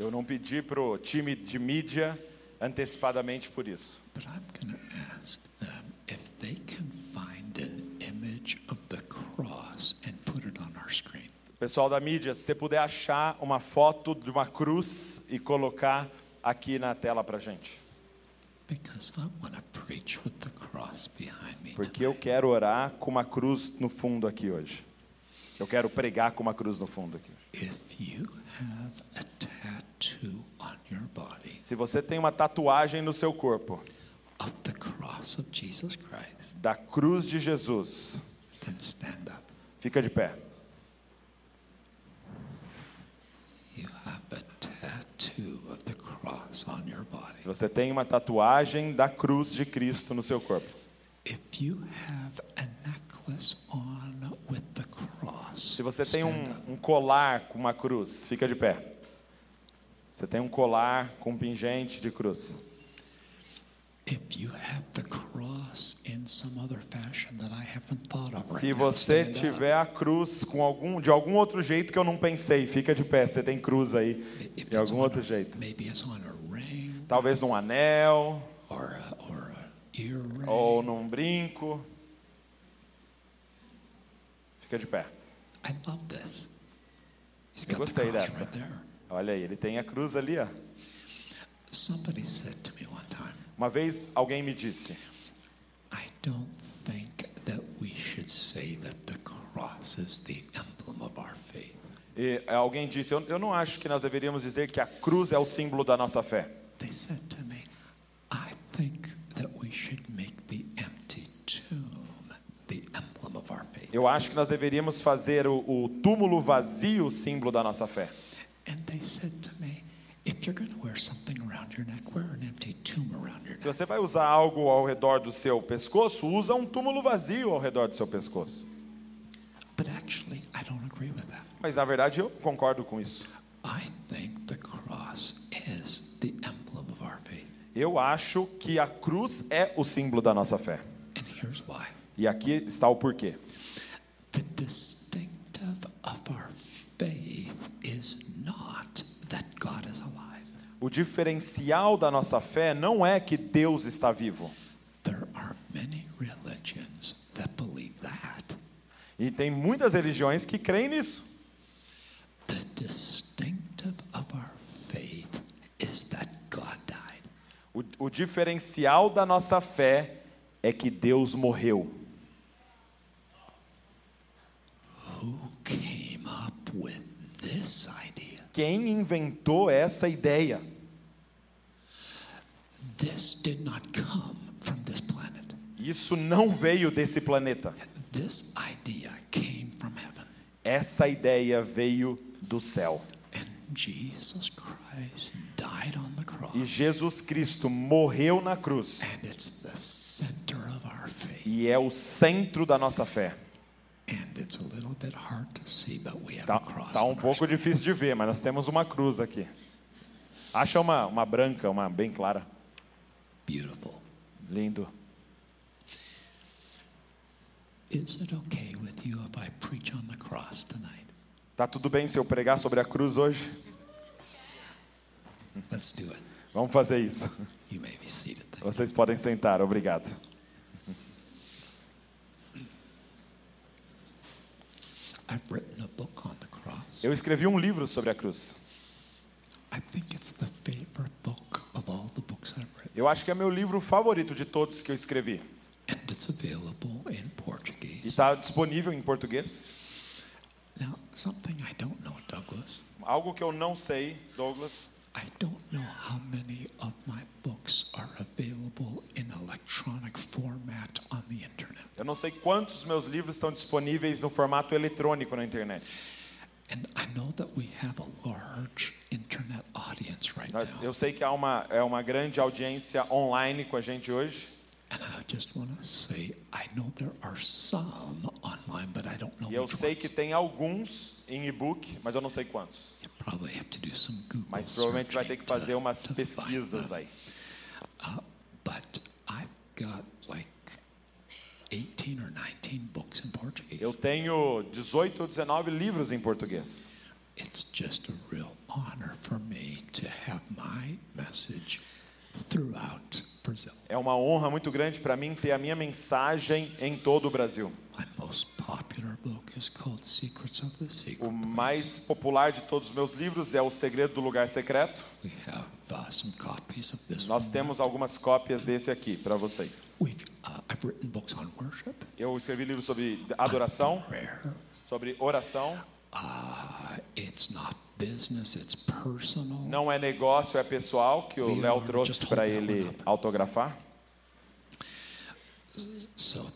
Eu não pedi pro time de mídia antecipadamente por isso. But I'm going to ask them if they can find an image of the cross and put it on our screen. Pessoal da mídia, se você puder achar uma foto de uma cruz e colocar aqui na tela pra gente. Because I want to preach with the cross behind me. Porque eu quero orar com uma cruz no fundo aqui hoje. Eu quero pregar com uma cruz no fundo aqui. If you have a tattoo on your body Se você tem uma tatuagem no seu corpo of the cross of Jesus Christ, da cruz de Jesus, then stand up. fica de pé. Se você tem uma tatuagem da cruz de Cristo no seu corpo. Se você tem um, um colar com uma cruz, fica de pé. Você tem um colar com um pingente de cruz. Se você tiver a cruz com algum, de algum outro jeito que eu não pensei, fica de pé. Você tem cruz aí de algum outro jeito. Talvez num anel ou num brinco. Fica de pé. I love this. He's Eu got gostei dessa. right. Olha aí, ele tem a cruz ali, ó. Uma vez alguém me disse: I don't think that we should say that the cross is the emblem of our faith. e alguém disse, eu, eu não acho que nós deveríamos dizer que a cruz é o símbolo da nossa fé. They said to me, I think that we should make the empty tomb the emblem of our faith. Eu acho que nós deveríamos fazer o, o túmulo vazio o símbolo da nossa fé. And they said to me, if you're going to wear something around your neck, wear an empty tomb around your Se você vai usar algo ao redor do seu pescoço, usa um túmulo vazio ao redor do seu pescoço. But actually, I don't agree with that. Mas na verdade eu concordo com isso. I think the cross is the emblem of our faith. Eu acho que a cruz é o símbolo da nossa fé. And here's why. E aqui está o porquê. O diferencial da nossa fé não é que Deus está vivo. There are many religions that believe that. E tem muitas religiões que creem nisso. The distinctive of our faith is that God died. O, o diferencial da nossa fé é que Deus morreu. Who came up with this idea? Quem inventou essa ideia? This did not come from this planet. Isso não veio desse planeta. This idea came from heaven. Essa ideia veio do céu. And Jesus Christ died on the cross. E Jesus Cristo morreu na cruz. And it's the center of our faith. E é o centro da nossa fé. And it's a little bit hard to see, but we have Tá, a cross. tá um pouco difícil de ver, mas nós temos uma cruz aqui. Acha uma, uma branca, uma bem clara. Beautiful. Lindo. Is it okay with you if I preach on the cross tonight? Tá tudo bem se eu pregar sobre a cruz hoje? Let's do it. Vamos fazer isso. You may be seated. Vocês podem sentar, obrigado. I've written a book on the cross. Eu escrevi um livro sobre a cruz. I think it's the favorite book of all the books I've written. Eu acho que é meu livro favorito de todos que eu escrevi. And it's available in E está disponível em português. Now, something I don't know, Douglas. Algo que eu não sei, Douglas. I don't know how many of my books are available in electronic format on the internet. Eu não sei quantos meus livros estão disponíveis no formato eletrônico na internet. And I know that we have a large internet audience right Nós- now. eu sei que há uma, é uma grande audiência online com a gente hoje. And I just want to say, I know there are some online, but I don't know E eu sei que tem alguns em e-book, mas eu não sei quantos. Mas provavelmente vai ter que fazer umas pesquisas aí. Uh, but I've got like 18 or 19 books in Portuguese. Eu tenho 18 ou 19 livros em português. It's just a message throughout Brazil. É uma honra muito grande para mim ter a minha mensagem em todo o Brasil. My most popular book is called Secrets of the Secret. O mais popular de todos os meus livros é O Segredo do Lugar Secreto. We have, uh, some copies of this Nós temos algumas cópias desse aqui para vocês. We've, uh, I've written books on worship. Eu escrevi livros sobre adoração, sobre oração. Uh, it's not não é negócio, é pessoal, que o Léo trouxe para ele autografar. So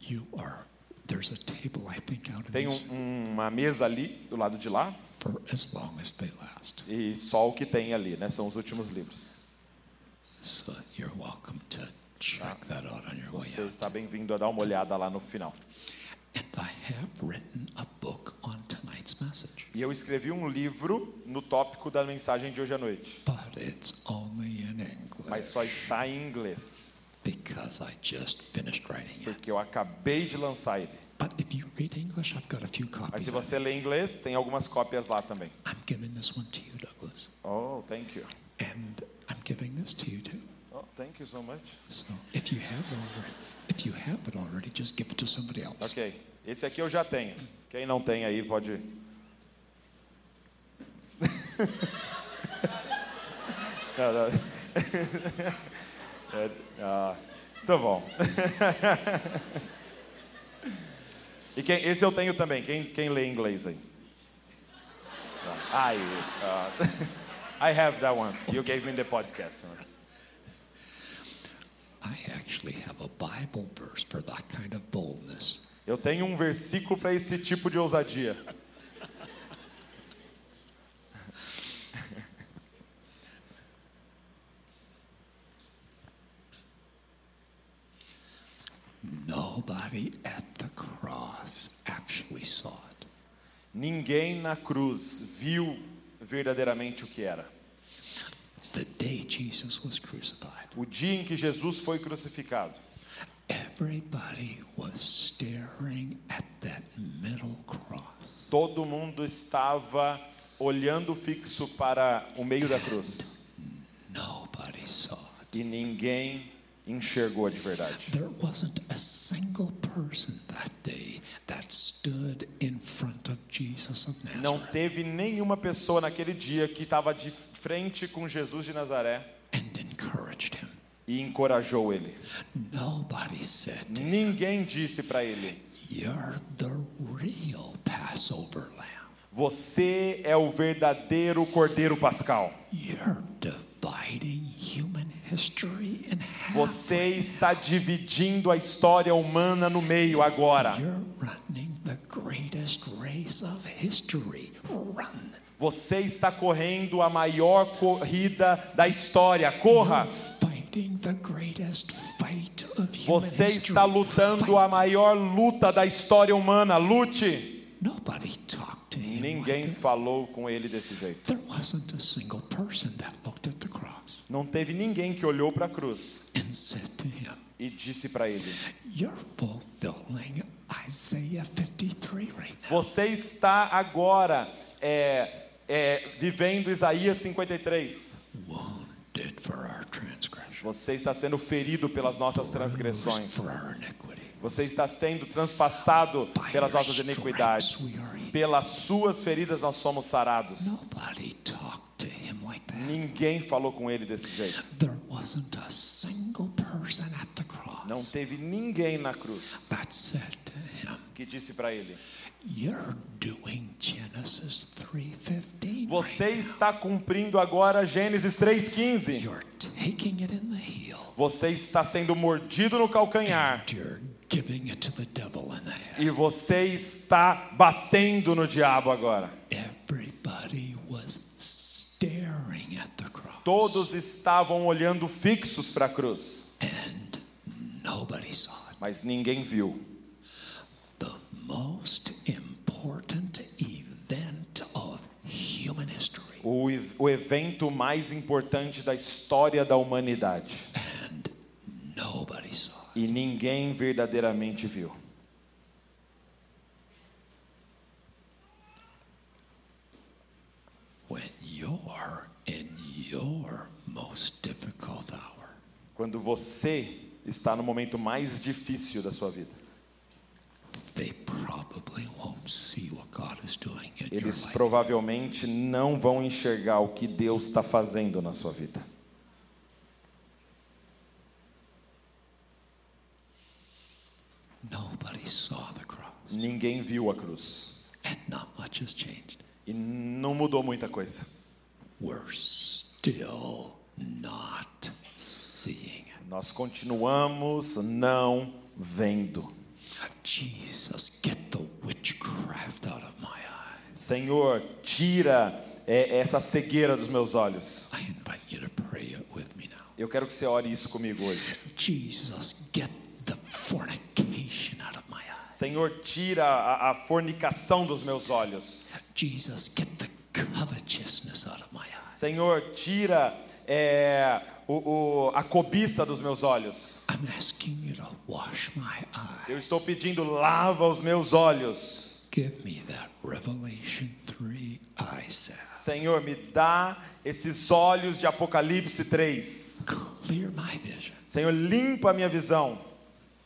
you are, there's a table, I think, out in Tem um- uma mesa ali, do lado de lá, for as long as they last. e só o que tem ali, né? São os últimos livros. Você está bem-vindo a dar uma olhada lá no final. And I have written a book on tonight's message, E eu escrevi um livro no tópico da mensagem de hoje à noite, but it's only in mas English só está em inglês, because I just finished writing it. porque eu acabei de lançar ele. But if you read English, I've got a few Mas copies. se você lê inglês, tem algumas cópias lá também. I'm giving this one to you, Douglas, Oh, thank you. and I'm giving this to you too. Oh, thank you so much. So if you have it already, if you have it already, just give it to somebody else. Ok, esse aqui eu já tenho. Quem não tem aí pode. Não, não. Ah, tá bom. E quem, esse eu tenho também. Quem, quem lê inglês aí? I, uh, I have that one. You gave me the podcast. I actually have a Bible verse for that kind of boldness. Eu tenho um versículo para esse tipo de ousadia. Nobody at the cross actually saw it. Ninguém na cruz viu verdadeiramente o que era. The day Jesus was crucified, O dia em que Jesus foi crucificado, everybody was staring at that middle cross. todo mundo estava olhando fixo para o meio da cruz Nobody saw it. e ninguém enxergou de verdade. There wasn't single person that day that stood in front of Jesus of Nazareth Não teve nenhuma pessoa naquele dia que estava de frente com Jesus de Nazaré and encouraged him. e encorajou ele. Nobody said, to Ninguém disse para ele: You're the real Passover lamb. Você é o verdadeiro Cordeiro Pascal. You're dividing human history. Você está dividindo a história humana no meio agora. Você está correndo a maior corrida da história. Corra! Você está lutando a maior luta da história humana. Lute! Ninguém falou com ele desse jeito. Não teve ninguém que olhou para a cruz him, e disse para ele: You're fulfilling Isaiah 53 right now. Você está agora é, é, vivendo Isaías 53. Wounded for our transgression, Você está sendo ferido pelas nossas transgressões. Você está sendo transpassado pelas nossas iniquidades. Pelas suas feridas nós somos sarados. Nobody talked to him like that. Ninguém falou com ele desse jeito. There wasn't a single person at the cross Não teve ninguém na cruz that said to him, que disse para ele: You're doing Genesis 3:15. Você está cumprindo agora Gênesis 3:15. now. You're taking it in the heel. Você está sendo mordido no calcanhar e você está batendo no diabo agora. Everybody was staring at the cross. Todos estavam olhando fixos para a cruz, mas ninguém viu. O, o evento mais importante da história da humanidade. E ninguém verdadeiramente viu. When you're in your most difficult hour, quando você está no momento mais difícil da sua vida. Eles provavelmente não vão enxergar o que Deus está fazendo na sua vida. Ninguém viu a cruz. E não mudou muita coisa. We're still not. Nós continuamos não vendo. Jesus, get the witchcraft out of my eyes. Senhor, tira é, essa cegueira dos meus olhos. I invite you to pray it with me now. Eu quero que você ore isso comigo hoje. Jesus, get the fornication out of my eyes. Senhor, tira a, a fornicação dos meus olhos. Jesus, get the covetousness out of my eyes. Senhor, tira é, o, o- a cobiça dos meus olhos. I'm asking you to wash my eyes. Eu estou pedindo, lava os meus olhos. Give me that Revelation 3 eye salve. Senhor, me dá esses olhos de Apocalipse 3. Clear my vision Senhor, limpa a minha visão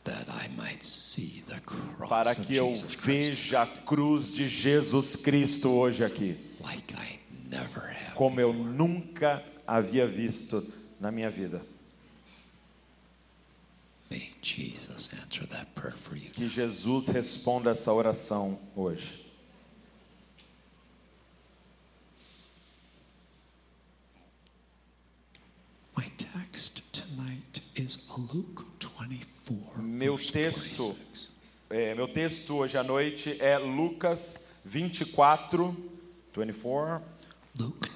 that I might see the cross para que eu veja a cruz de Jesus Cristo hoje aqui, like I never have. como eu nunca havia visto na minha vida. May Jesus answer that prayer for you. Que Jesus responda essa oração hoje. My text tonight is Luke 24. Meu texto, 26. é, meu texto hoje à noite é Lucas 24, 24, Luke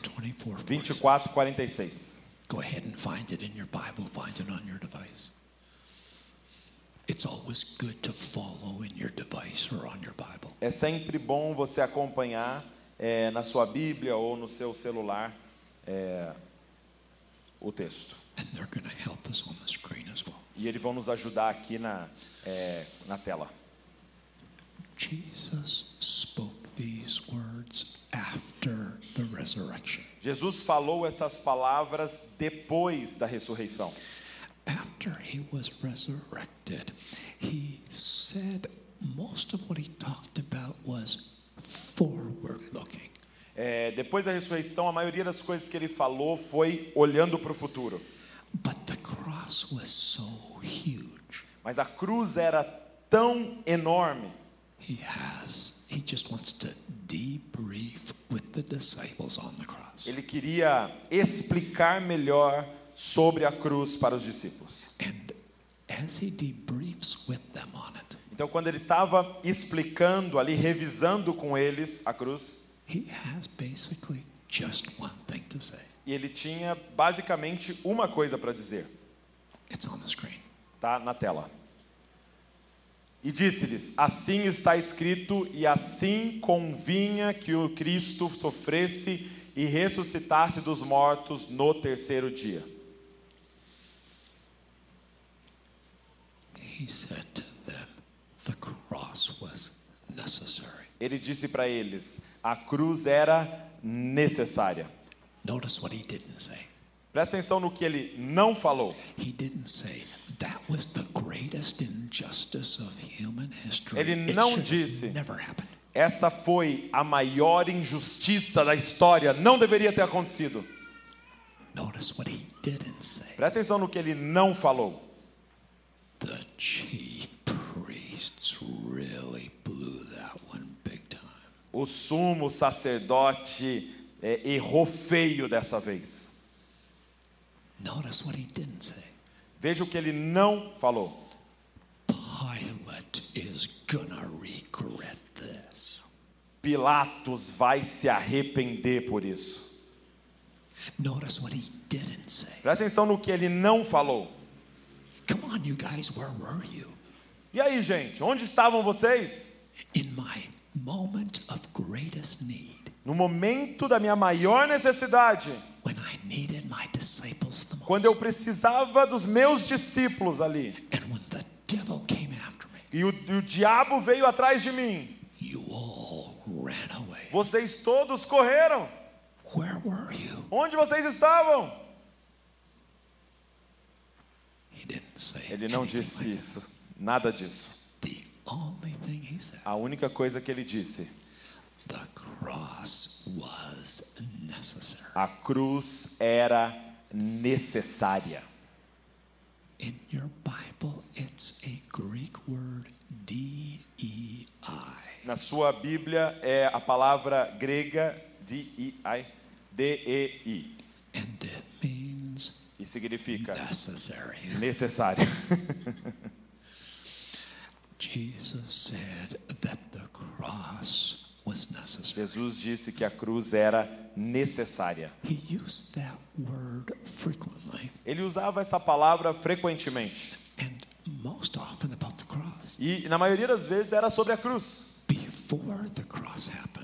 24. 46. 24, 46. Go ahead and find it in your Bible, find it on your device. It's always good to follow in your device or on your Bible. É sempre bom você acompanhar é, na sua Bíblia ou no seu celular é, o texto. And they're going to help us on the screen as well. E eles vão nos ajudar aqui na, é, na tela. Jesus spoke these words after the resurrection. Jesus falou essas palavras depois da ressurreição. After he was resurrected, he said most of what he talked about was forward looking. É, depois da ressurreição, a maioria das coisas que ele falou foi olhando para o futuro. But the cross was so huge. Mas a cruz era tão enorme He has, he just wants to debrief with the disciples on the cross. Ele queria explicar melhor sobre a cruz para os discípulos. And as he debriefs with them on it, Então, quando ele estava explicando ali, revisando com eles a cruz, he has basically just one thing to say. e ele tinha basicamente uma coisa para dizer, It's on the screen. tá na tela. E disse-lhes: Assim está escrito, e assim convinha que o Cristo sofresse e ressuscitasse dos mortos no terceiro dia. Ele disse para eles: a cruz era necessária. Notice what he didn't say. Presta atenção no que ele não falou. He didn't say that was the greatest injustice of human history. Ele não disse. never happened. Essa foi a maior injustiça da história, não deveria ter acontecido. Notice what he didn't say. Presta atenção no que ele não falou. The chief priests really blew that one big time. O sumo sacerdote é, errou feio dessa vez. Notice what he didn't say. Veja o que ele não falou. Pilate is gonna regret this. Pilatos vai se arrepender por isso. Notice what he didn't say. Presta atenção no que ele não falou. Come on, you guys, where were you? E aí, gente, onde estavam vocês? In my moment of greatest need, No momento da minha maior necessidade, when I needed my disciples quando eu precisava dos meus discípulos ali, e o, o diabo veio atrás de mim, vocês todos correram. Onde vocês estavam? Ele não disse isso, nada disso. A única coisa que ele disse, a cruz era necessária. In your Bible, it's a Greek word, D-E-I. Na sua Bíblia é a palavra grega D-E-I, D-E-I, And it means e significa necessary. necessário. Jesus said that the cross. Jesus disse que a cruz era necessária. He used that word frequently Ele usava essa palavra frequentemente. and most often about the cross. E na maioria das vezes era sobre a cruz.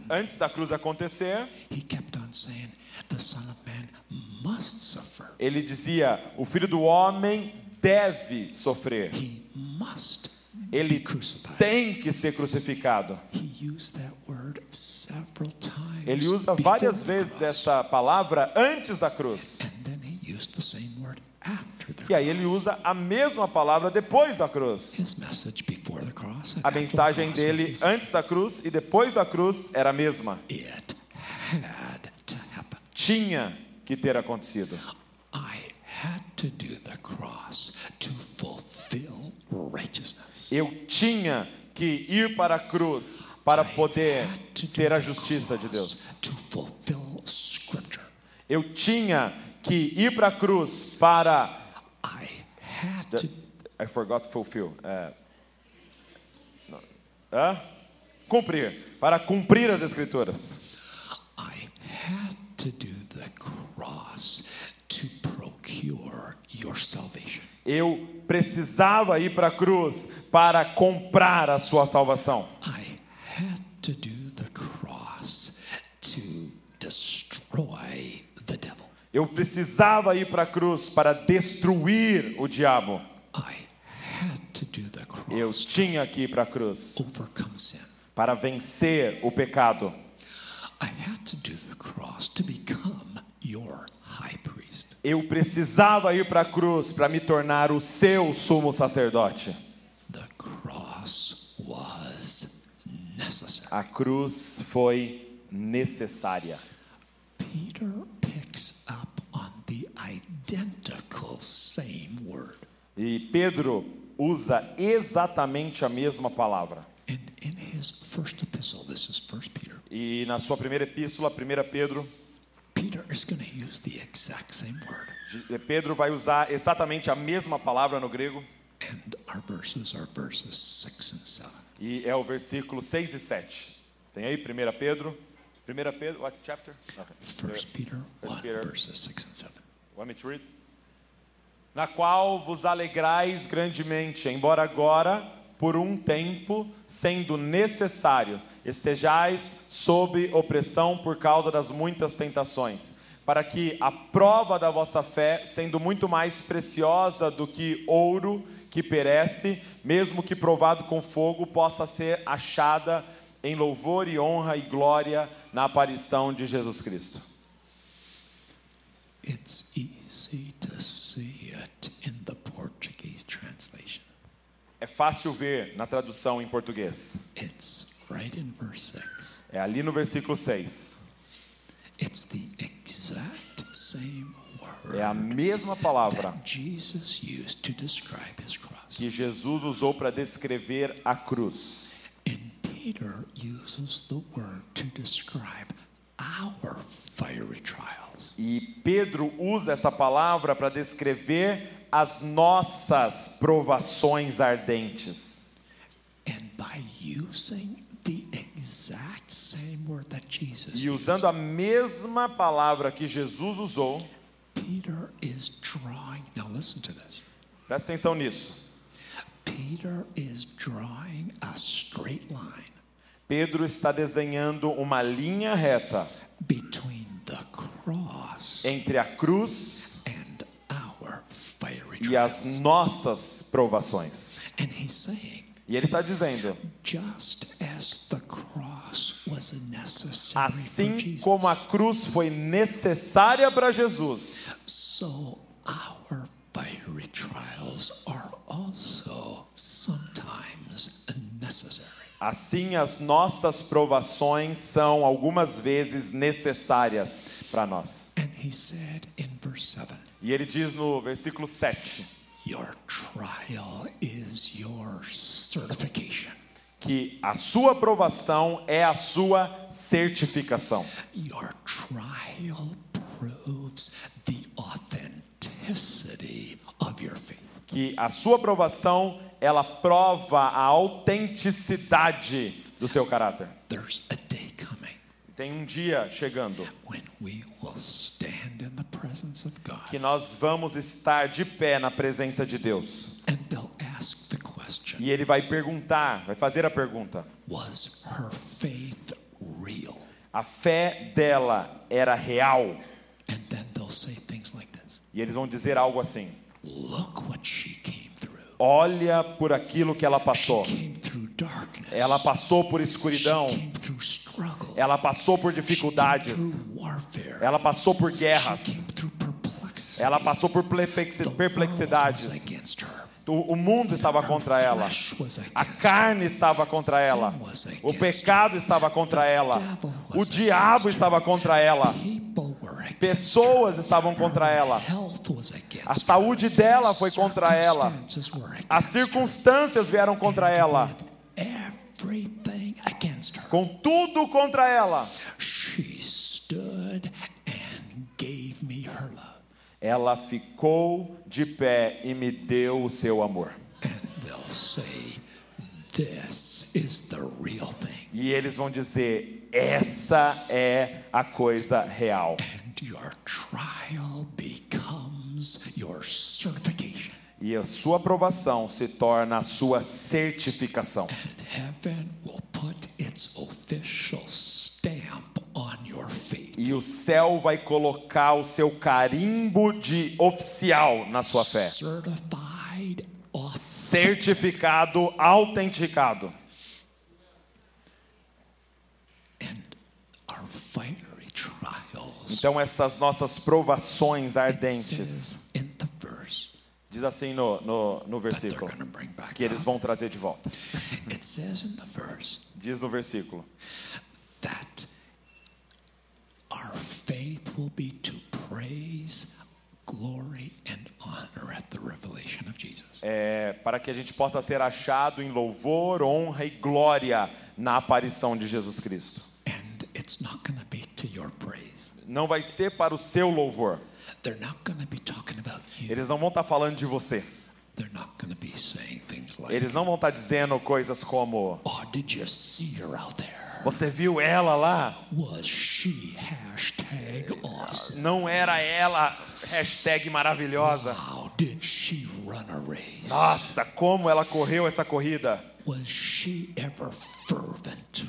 Antes da cruz acontecer, he kept on saying, The Son of Man must suffer. ele dizia: o filho do homem deve sofrer. He must Ele tem que ser crucificado. Ele usa várias vezes essa palavra antes da cruz. E aí ele usa a mesma palavra depois da cruz. A mensagem dele antes da cruz e depois da cruz era a mesma. Tinha que ter acontecido. I had to do the cross to fulfill righteousness. Eu tinha que ir para a cruz para poder ser a justiça de Deus. Eu tinha que ir para a cruz para I had to I forgot to fulfill. Não. Hã? Cumprir, para cumprir as escrituras. I had to do the cross to procure your salvation. Eu precisava ir para a cruz para comprar a sua salvação. I had to do the cross to destroy the devil. Eu precisava ir para a cruz para destruir o diabo. I had to do the Eu cross tinha que ir para a cruz overcome sin. para vencer o pecado. I had to do the cross to become your high priest. Eu precisava ir para a cruz para me tornar o seu sumo sacerdote. Was necessary. A cruz foi necessária. Peter picks up on the identical same word. E Pedro usa exatamente a mesma palavra. And in his first epistle, this is First Peter, E na sua primeira epístola, 1 Pedro, Peter is going to use the exact same word. Pedro vai usar exatamente a mesma palavra no grego. And our verses are verses 6 and 7. E é o versículo 6 e 7. Tem aí 1 Pedro? 1 Pedro, what chapter? Okay. First Peter 1, Peter. verses 6 and 7. Want me to read? Na qual vos alegrais grandemente, embora agora, por um tempo, sendo necessário, estejais sob opressão por causa das muitas tentações, para que a prova da vossa fé, sendo muito mais preciosa do que ouro que perece, mesmo que provado com fogo, possa ser achada em louvor e honra e glória na aparição de Jesus Cristo. It's easy to see it in the Portuguese translation. É fácil ver na tradução em português. It's right in verse 6. É ali no versículo 6. It's the exact same É a mesma palavra que Jesus usou para descrever a cruz. And Peter uses the word to describe our fiery trials. E Pedro usa essa palavra para descrever as nossas provações ardentes. And by using the exact same word that Jesus E usando a mesma palavra que Jesus usou, Peter is drawing, now listen to this. presta atenção nisso. Peter is drawing a straight line Pedro está desenhando uma linha reta between the cross entre a cruz and our fiery e as trials. nossas provações. And he's saying, E ele está dizendo: just as the cross Assim como a cruz foi necessária para Jesus, Assim, as nossas provações são algumas vezes necessárias para nós. e ele diz no versículo 7: Your trial is your certification que a sua provação é a sua certificação. Your trial proves the authenticity of your faith. Que a sua provação ela prova a autenticidade do seu caráter. There's a day coming Tem um dia chegando when we will stand in the presence of God que nós vamos estar de pé na presença de Deus. and they'll ask the question E ele vai perguntar, vai fazer a pergunta: Was her faith real? a fé dela era real? And then they'll say things like this E eles vão dizer algo assim: Look what she came through. Olha por aquilo que ela passou. She came through darkness. Ela passou por She escuridão, came through struggle. ela passou por She came dificuldades, through warfare. ela passou por She guerras, came through ela passou por perplexidades. O, mundo estava contra ela, a carne estava contra ela, o pecado estava contra ela, o diabo estava contra ela, pessoas estavam contra ela, a saúde dela foi contra ela, as circunstâncias vieram contra ela, com tudo contra ela. Ela ficou de pé e me deu o seu amor. Say. E eles vão dizer: essa é a coisa real. E a sua aprovação se torna a sua certificação. And heaven E o céu vai colocar o seu carimbo de oficial na sua fé. Certificado, autenticado. Então essas nossas provações ardentes, diz assim no, no, no versículo, que eles vão trazer de volta. Diz no versículo that our faith will be to praise, glory, and honor at the revelation of Jesus. é, para que a gente possa ser achado em louvor, honra e glória na aparição de Jesus Cristo. And it's not going to be to your praise. Não vai ser para o seu louvor. They're not going to be talking about you. Eles não vão estar falando de você. They're not going to be saying things like, Eles não vão estar dizendo coisas como: "Oh, did you see her out there? Você viu ela lá? Was she hashtag awesome? Não era ela? Hashtag maravilhosa. How did she run a race? Nossa, como ela correu essa corrida. Was she ever fervent?"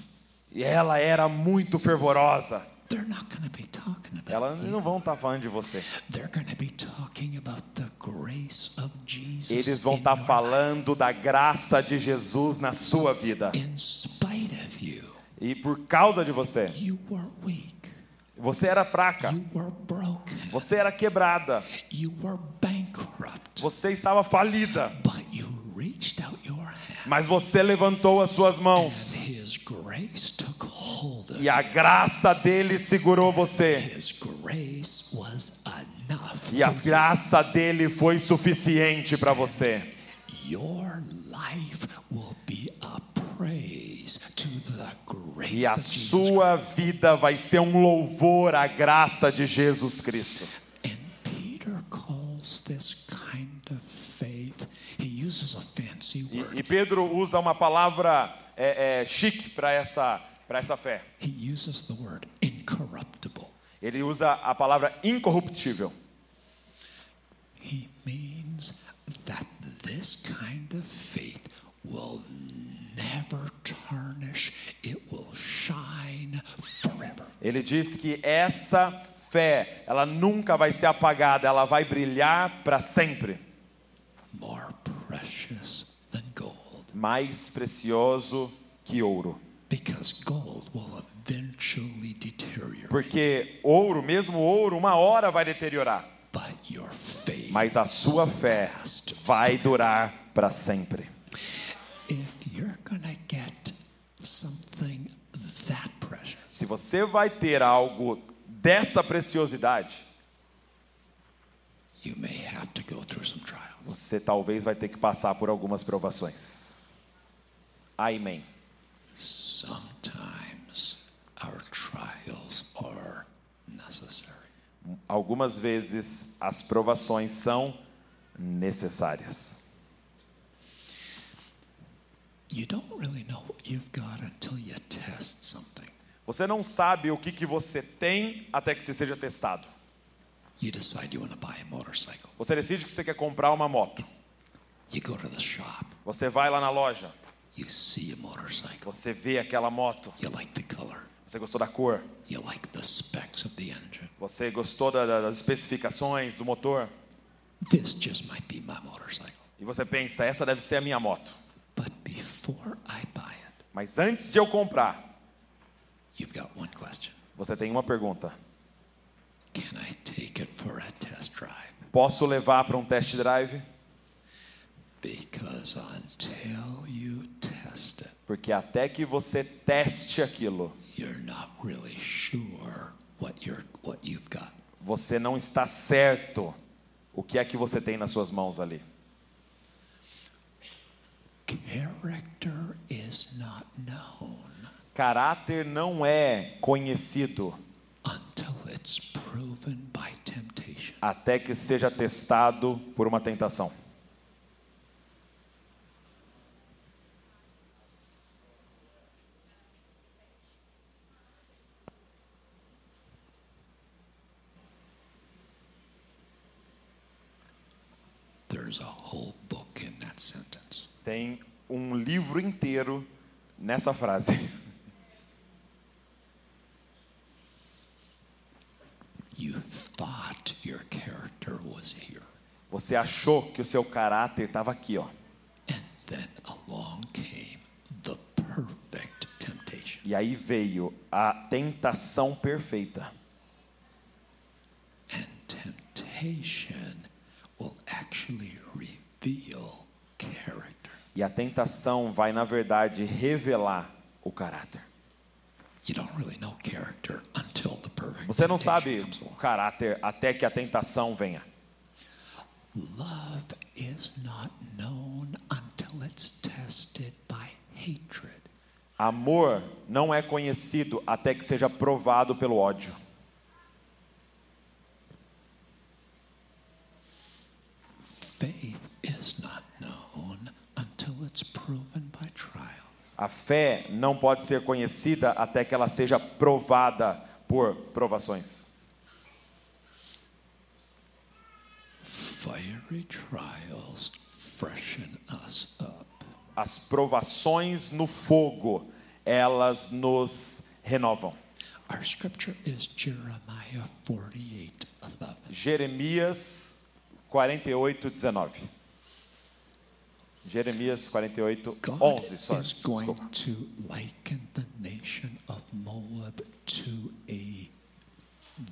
E ela era muito fervorosa. They're not to be talking about Elas não vão estar falando de você. They're to be talking about the grace of Jesus. Eles vão estar your falando da graça de Jesus na sua vida. In spite of E por causa de você, you were weak. você era fraca, You were broken. você era quebrada, You were bankrupt. você estava falida, But you reached out your hand. mas você levantou as suas mãos And His grace took hold of e a graça dele segurou você. His grace was enough. E a graça dele foi suficiente para você. you. Your life will be a praise to the grace E a sua vida vai ser um louvor à graça de Jesus Cristo. And Peter calls this kind of faith, he uses a fancy E, word. e Pedro usa uma palavra é, é, chique para essa, para essa fé. He uses the word incorruptible. Ele usa a palavra incorruptível. He means that this kind of faith will never tarnish, it will shine forever. Ele diz que essa fé, ela nunca vai ser apagada, ela vai brilhar para sempre. More precious than gold. Mais precioso que ouro. Because gold will eventually deteriorate. Porque ouro, mesmo ouro, uma hora vai deteriorar. But your faith Mas a sua fé vai durar para sempre. Se você vai ter algo dessa preciosidade, you may have to go through some trials. você talvez vai ter que passar por algumas provações. Amém. Sometimes our trials are necessary. Algumas vezes as provações são necessárias. You don't really know what you've got until you test something. Você não sabe o que, que você tem até que você seja testado. You decide you want to buy a motorcycle. Você decide que você quer comprar uma moto. You go to the shop. Você vai lá na loja, You see a motorcycle. você vê aquela moto, You like the color. você gostou da cor, You like the specs of the engine. você gostou da- da- das especificações do motor, This just might be my motorcycle. e você pensa, essa deve ser a minha moto. But before Mas antes de eu comprar, you've got one question. você tem uma pergunta: Can I take it for a test drive? posso levar para um test drive? Because until you test it, Porque até que você teste aquilo, você não está certo o que é que você tem nas suas mãos ali. Character is not known Caráter não é conhecido until it's proven by temptation. até que seja testado por uma tentação. There's a whole book in that sentence. Tem um livro inteiro nessa frase. You thought your character was here. Você achou que o seu caráter estava aqui, ó. And then along came the perfect temptation. E aí veio a tentação perfeita. And temptation will actually reveal character. E a tentação vai, na verdade, revelar o caráter. Você não sabe o caráter até que a tentação venha. Amor não é conhecido até que seja provado pelo ódio. Faith is A fé não pode ser conhecida até que ela seja provada por provações. Fiery trials freshen us up. As provações no fogo, elas nos renovam. Our scripture is Jeremiah 48 11. Jeremias 48, 19. Jeremias 48, God 11. Sorry, is going desculpa. to liken the nation of Moab to a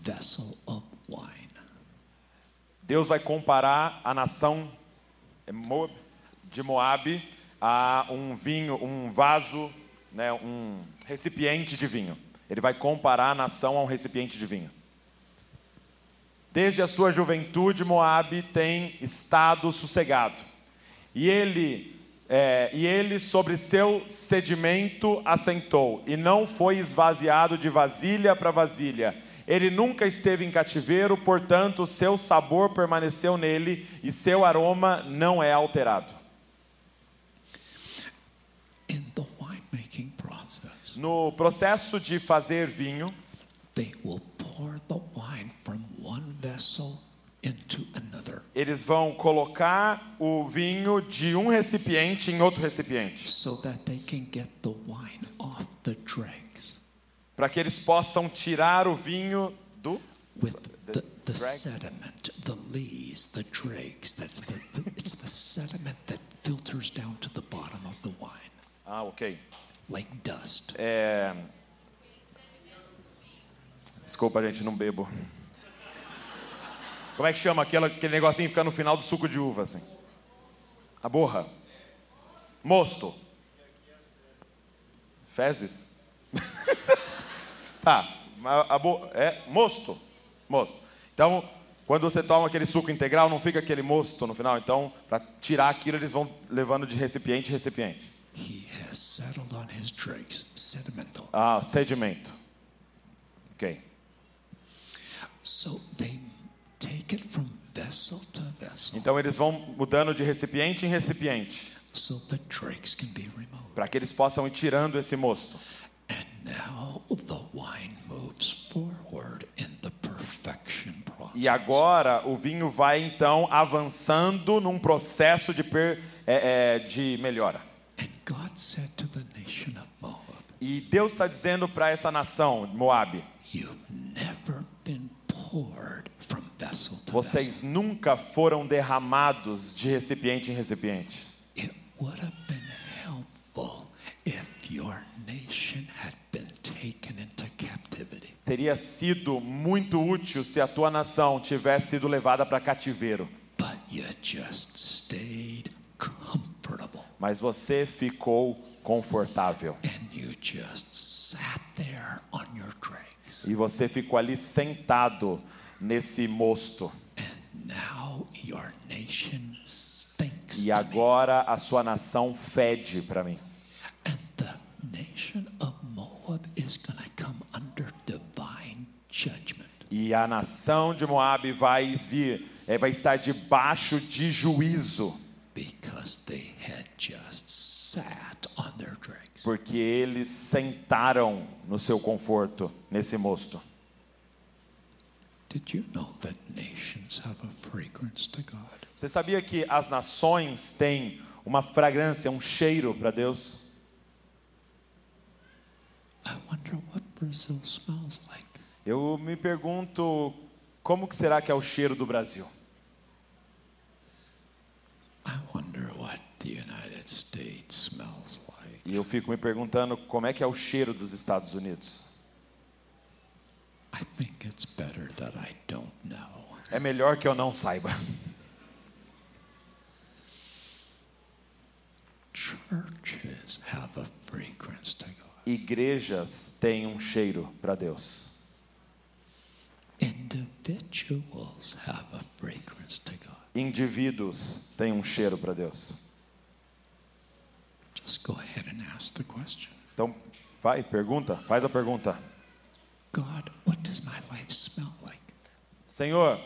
vessel of wine. Deus vai comparar a nação Moab- de Moabe a um vinho, um vaso, né, um recipiente de vinho. Ele vai comparar a nação a um recipiente de vinho. Desde a sua juventude, Moabe tem estado sossegado. E ele, é, e ele sobre seu sedimento assentou, e não foi esvaziado de vasilha para vasilha. Ele nunca esteve em cativeiro, portanto, seu sabor permaneceu nele, e seu aroma não é alterado. No processo de fazer vinho, they will pour the wine from one vessel eles vão colocar o vinho de um recipiente em outro recipiente, so that they can get the wine off the dregs para que eles possam tirar o vinho do with the, the sediment, the lees, the dregs. That's the, the it's the sediment that filters down to the bottom of the wine, Ah, ok. like dust. É... Desculpa, gente, não bebo. Como é que chama aquela, aquele negocinho que fica no final do suco de uva, assim? A borra. Mosto. Fezes? tá, a- a bo- é mosto. Mosto. Então, quando você toma aquele suco integral, não fica aquele mosto no final. Então, para tirar aquilo, eles vão levando de recipiente em recipiente. He has settled on his dregs, sedimental. Ah, sedimento. Ok. So they Então, eles vão mudando de recipiente em recipiente, so the dregs can be removed. para que eles possam ir tirando esse mosto. And now the wine moves forward in the perfection process. E agora o vinho vai então avançando num processo de, per- é, é, de melhora. And God said to the nation of Moab, E Deus está dizendo para essa nação, Moab, You've never been poured from vessel to vessel. Vocês nunca foram derramados de recipiente em recipiente. Teria sido muito útil se a tua nação tivesse sido levada para cativeiro. But you just stayed comfortable Mas você ficou confortável. and you just sat there on your dregs. E você ficou ali sentado nesse mosto. And now your nation stinks. E agora a sua nação fede para mim. And the nation of Moab is going to come under divine judgment. E a nação de Moabe vai vir, é, vai estar debaixo de juízo, Because they had just sat on their dregs. porque eles sentaram no seu conforto nesse mosto. Did you know that nations have a fragrance to God? Você sabia que as nações têm uma fragrância, um cheiro para Deus? I wonder what Brazil smells like. Eu me pergunto como que será que é o cheiro do Brasil? I wonder what the United States smells like. E eu fico me perguntando como é que é o cheiro dos Estados Unidos. I think it's better that I don't know. É melhor que eu não saiba. Churches have a fragrance to God. Igrejas têm um cheiro para Deus. Individuals have a fragrance to God. Indivíduos têm um cheiro para Deus. Just go ahead and ask the question. Então, vai, pergunta, faz a pergunta. God, what does my life smell like? Senhor,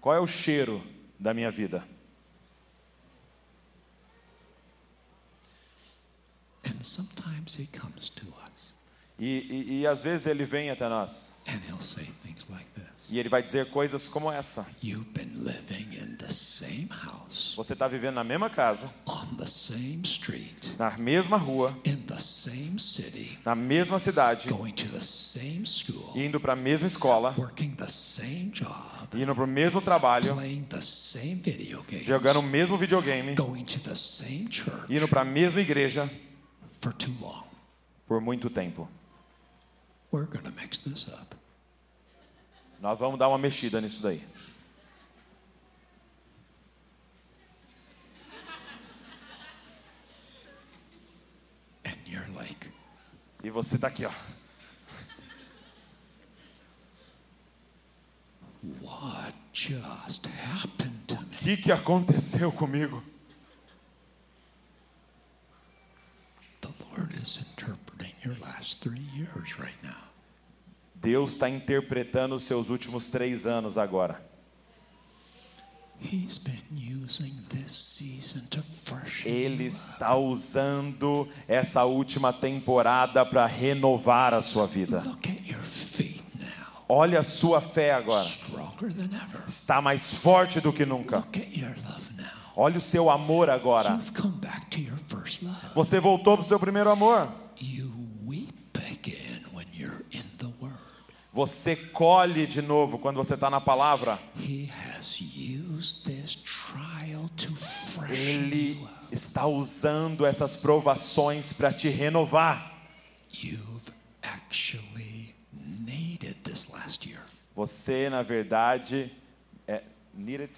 qual é o cheiro da minha vida? And sometimes he comes to us E, e, e às vezes ele vem até nós and he'll say things like this. E ele vai dizer coisas como essa. Você está vivendo na mesma casa, na mesma rua, na mesma cidade, indo para a mesma escola, indo para o mesmo trabalho, jogando o mesmo videogame, indo para a mesma igreja por muito tempo. We're to mix this up. Nós vamos dar uma mexida nisso daí. And you're like, E você está aqui, ó. what just happened to me? O que, que aconteceu comigo? The Lord is interpreting your last three years right now. Deus está interpretando os seus últimos três anos agora. Ele está usando essa última temporada para renovar a sua vida. Olha a sua fé agora. Está mais forte do que nunca. Olha o seu amor agora. Você voltou para o seu primeiro amor. You weep again when you're in the Word. Você colhe de novo quando você está na palavra. Ele está usando essas provações para te renovar. Você, na verdade, é, needed.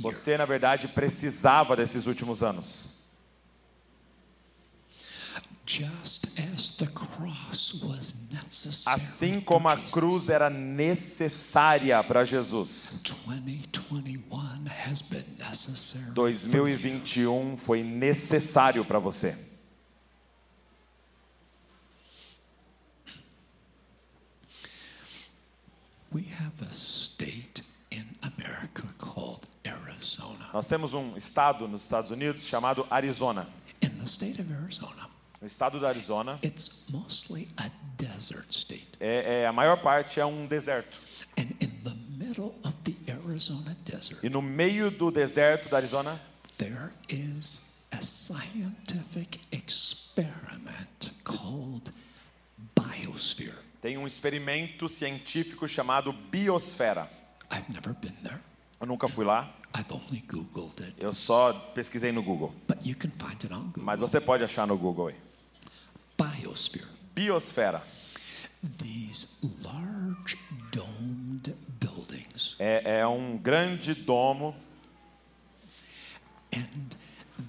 Você, na verdade, precisava desses últimos anos. Just as the cross was necessary Assim como a cruz era necessária para Jesus. 2021 has been necessary. for you. 2021 foi necessário para você. We have a state in America called Arizona. Nós temos um estado nos Estados Unidos chamado Arizona. In the state of Arizona, O estado da Arizona it's mostly a desert state. é, é- a maior parte é um deserto. And in the middle of the Arizona desert, E no meio do deserto da Arizona there is a scientific experiment called biosphere. tem um experimento científico chamado biosfera. I've never been there. Eu nunca fui lá, I've only Googled it, eu só pesquisei no Google. but you can find it on Google. Mas você pode achar no Google aí. Biosphere. Biosfera These large domed buildings, é, é um grande domo and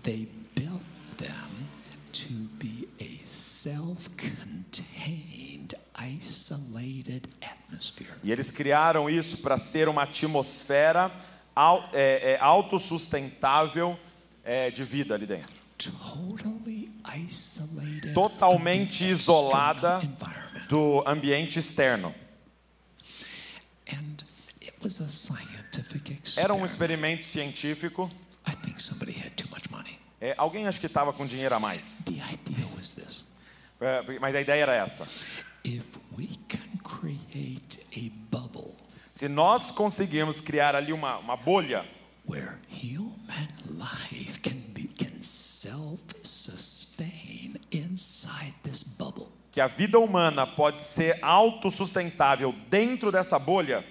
they built them to be a self contained, isolated atmosphere. e eles criaram isso para ser uma atmosfera é, é, autossustentável é, de vida ali dentro. Totalmente isolada do ambiente externo. Era um experiment. experimento científico. É, alguém acho que estava com dinheiro a mais. É, mas a ideia era essa. Se nós conseguirmos criar ali uma, uma bolha where human life can self-sustain inside this bubble, que a vida humana pode ser autossustentável dentro dessa bolha,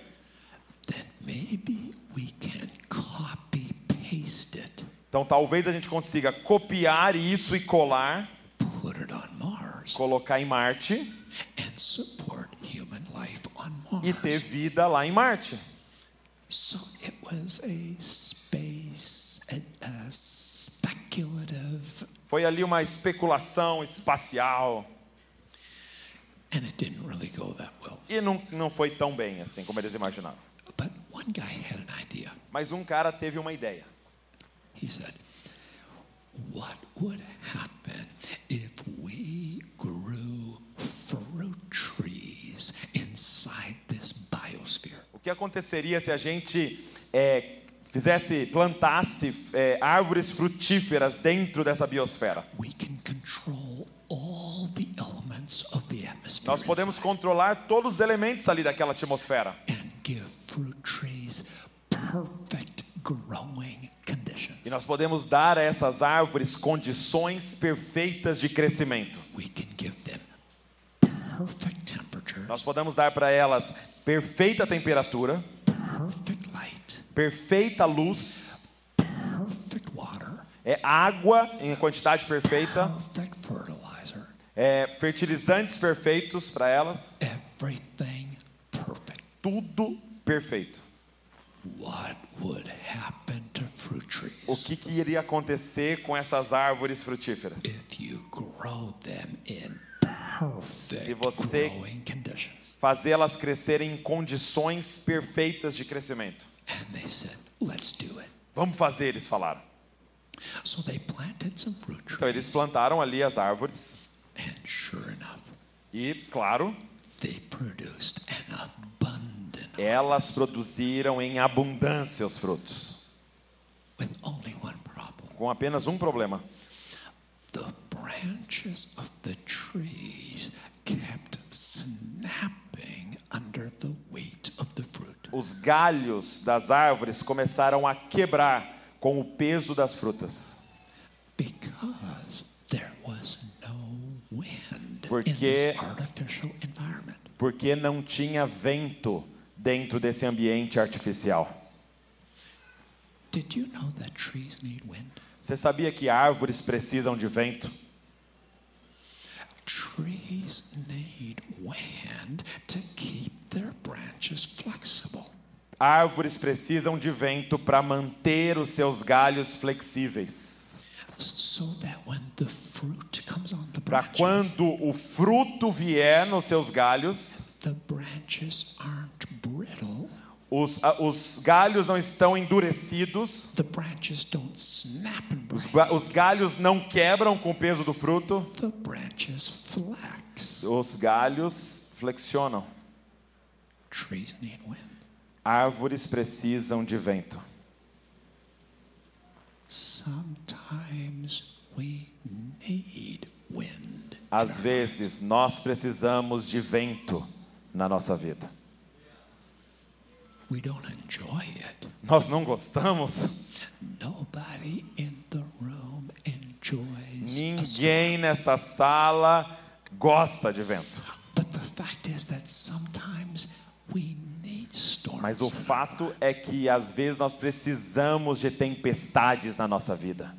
then maybe we can copy paste it, então talvez a gente consiga copiar isso e colar, put it on Mars, colocar em Marte and support human life on Mars. e ter vida lá em Marte. So it was a space, a, a Foi ali uma especulação espacial and it didn't really go that well. e não, não foi tão bem assim como eles imaginavam. But one guy had an idea. Mas um cara teve uma ideia. He said, What would happen if we grew fruit trees inside this biosphere? O que aconteceria se a gente é, fizesse, plantasse é, árvores frutíferas dentro dessa biosfera? We can control all the elements of the atmosphere Nós podemos controlar todos os elementos ali daquela atmosfera and give fruit trees perfect growing conditions. e nós podemos dar a essas árvores condições perfeitas de crescimento. We can give them perfect temperature, Nós podemos dar para elas perfeita temperatura, perfeita luz, é água em quantidade perfeita, é, fertilizantes perfeitos para elas, tudo perfeito. O que, que iria acontecer com essas árvores frutíferas? Se você- conditions? Fazê-las crescerem em condições perfeitas de crescimento. And they said, let's do it. Vamos fazer, eles falaram. So they planted some fruit Então eles plantaram ali as árvores and sure enough, e, claro, they produced an abundant elas produziram em abundância os frutos, with only one problem. com apenas um problema. The branches of the trees kept snapping under the weight of the fruit. Os galhos das árvores começaram a quebrar com o peso das frutas, Because there was no wind in Porque- this artificial environment. porque não tinha vento dentro desse ambiente artificial. Did you know that trees need wind? Você sabia que árvores precisam de vento? Trees need wind to keep their branches flexible. Árvores precisam de vento para manter os seus galhos flexíveis, So that when the fruit comes on the para quando o fruto vier nos seus galhos, the branches aren't brittle. Os, os galhos não estão endurecidos, os, os galhos não quebram com o peso do fruto, The branches flex. os galhos flexionam. Árvores precisam de vento. Às vezes nós precisamos de vento na nossa vida. Nós não gostamos? Nobody in the room enjoys a storm. Ninguém nessa sala gosta de vento. But the fact is that sometimes we need storms. Mas o fato é que às vezes nós precisamos de tempestades na nossa vida.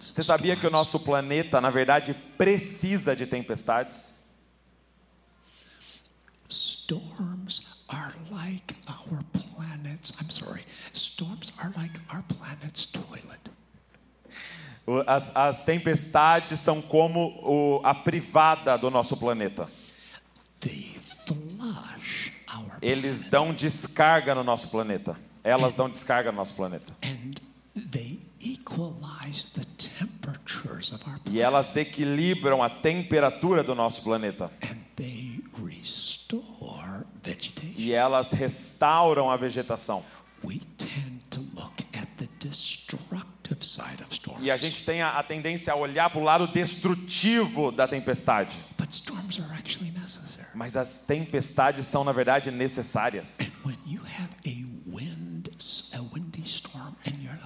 Você sabia que o nosso planeta, na verdade, precisa de tempestades? Storms are like our planet's, I'm sorry, storms are like our planet's toilet. As, as tempestades são como o- a privada do nosso planeta. They flush our Eles dão descarga no nosso planeta. Elas dão descarga no nosso planeta. and they equalize the temperatures of our E planet elas equilibram a temperatura do nosso planeta. and. E elas restauram a vegetação. E a gente tem a, a tendência a olhar para o lado destrutivo da tempestade. Mas as tempestades são, na verdade, necessárias.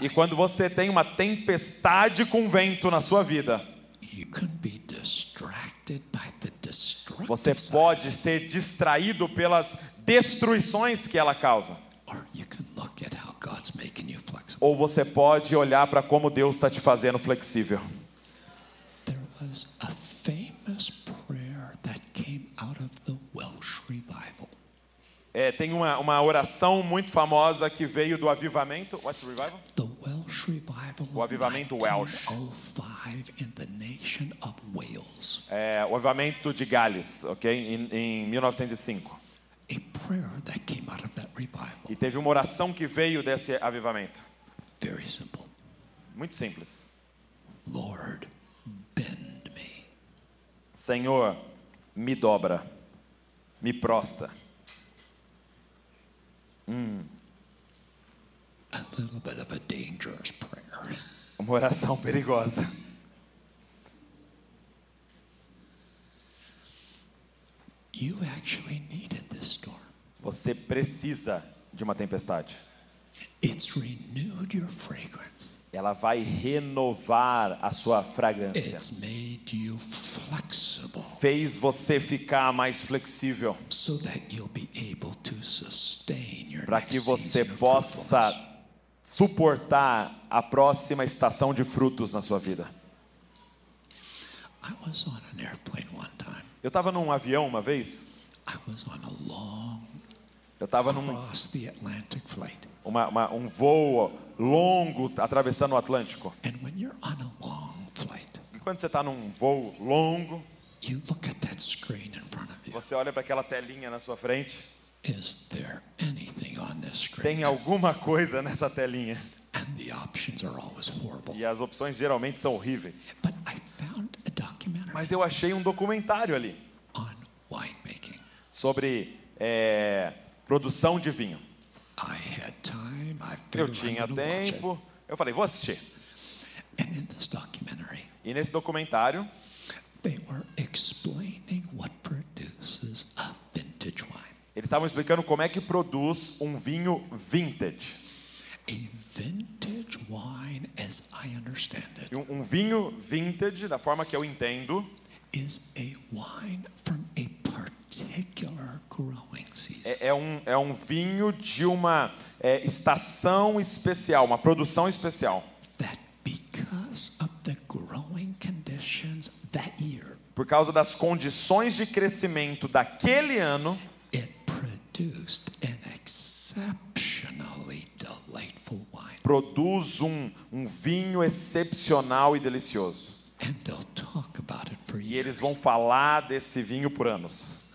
E quando você tem uma tempestade com vento na sua vida, you can be distracted by the destructive você pode ser distraído pelas destruições que ela causa. Ou você pode olhar para como Deus está te fazendo flexível. É, tem uma, uma oração muito famosa que veio do avivamento. What's revival? The Welsh O avivamento Welsh. 1905 in the nation of Wales. É, o avivamento de Gales, ok? Em, em 1905. A prayer that came out of that revival. E teve uma oração que veio desse avivamento. Very simple. Muito simples. Lord, bend me. Senhor, me dobra, me prosta. A Uma oração perigosa. You actually needed this storm. Você precisa de uma tempestade. It's renewed your fragrance. Ela vai renovar a sua fragrância. It's made you flexible Fez você ficar mais flexível so para que você possa. Suportar a próxima estação de frutos na sua vida. Eu estava num avião uma vez. Eu estava num uma- uma- um voo longo atravessando o Atlântico. E quando você está num voo longo, você olha para aquela telinha na sua frente. Is there anything on this screen? Tem alguma coisa nessa telinha. And the options are always horrible. E as opções geralmente são horríveis. But I found a documentary Mas eu achei um documentário ali on winemaking. sobre é, produção de vinho. I had time. I Eu tinha tempo. Eu falei, vou assistir. And in this documentary, E nesse documentário, they were explaining what produces a vintage wine. Eles estavam explicando como é que produz um vinho vintage. Vintage wine, as I understand it, Um, um vinho vintage, da forma que eu entendo, is a wine from a particular growing season. é, é um, é um vinho de uma é, estação especial, uma produção especial. That because of the growing conditions that year, Por causa das condições de crescimento daquele ano, produced an exceptionally delightful wine. produz um, um vinho excepcional e delicioso. And they'll talk about it for E years. eles vão falar desse vinho por anos.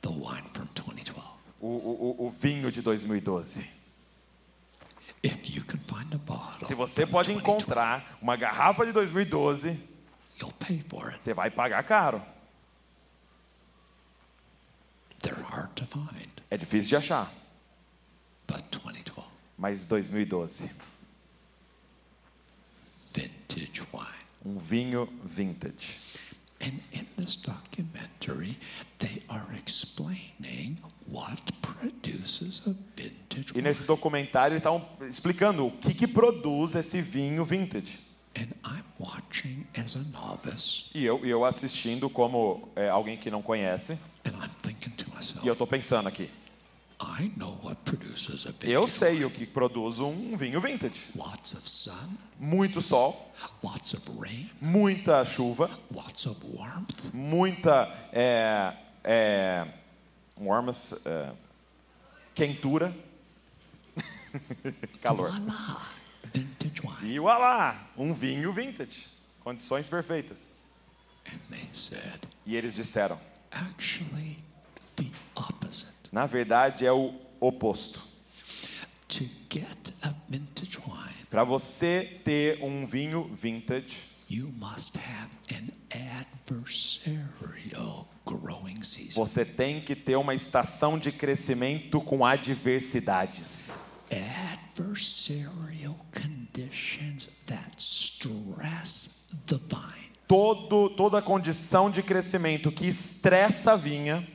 The wine from 2012. O, o, o- vinho de 2012. If you can find a bottle, Se você pode 2012, encontrar uma garrafa de 2012, you'll pay for it. você vai pagar caro. They're hard to find, É difícil de achar, but 2012 mas 2012. vintage wine. Um vinho vintage. And in this documentary, they are explaining what produces a vintage E wine. nesse documentário eles estavam explicando o que, que produz esse vinho vintage. And I'm watching as a novice, E eu, e eu assistindo como é, alguém que não conhece, and I'm thinking to myself, e eu estou pensando aqui, eu sei o que produz um vinho vintage. Lots of sun, Muito sol, lots of rain, muita chuva, lots of warmth, muita é, é, warmth, é, quentura, calor. voila, vintage wine. E lá, um vinho vintage, condições perfeitas. And they said, E eles disseram, actually, opposite. na verdade é o oposto. To get a vintage wine, Para você ter um vinho vintage, you must have an adversarial growing season. você tem que ter uma estação de crescimento com adversidades. Adversarial conditions that stress the vine. Todo, toda condição de crescimento que estressa a vinha,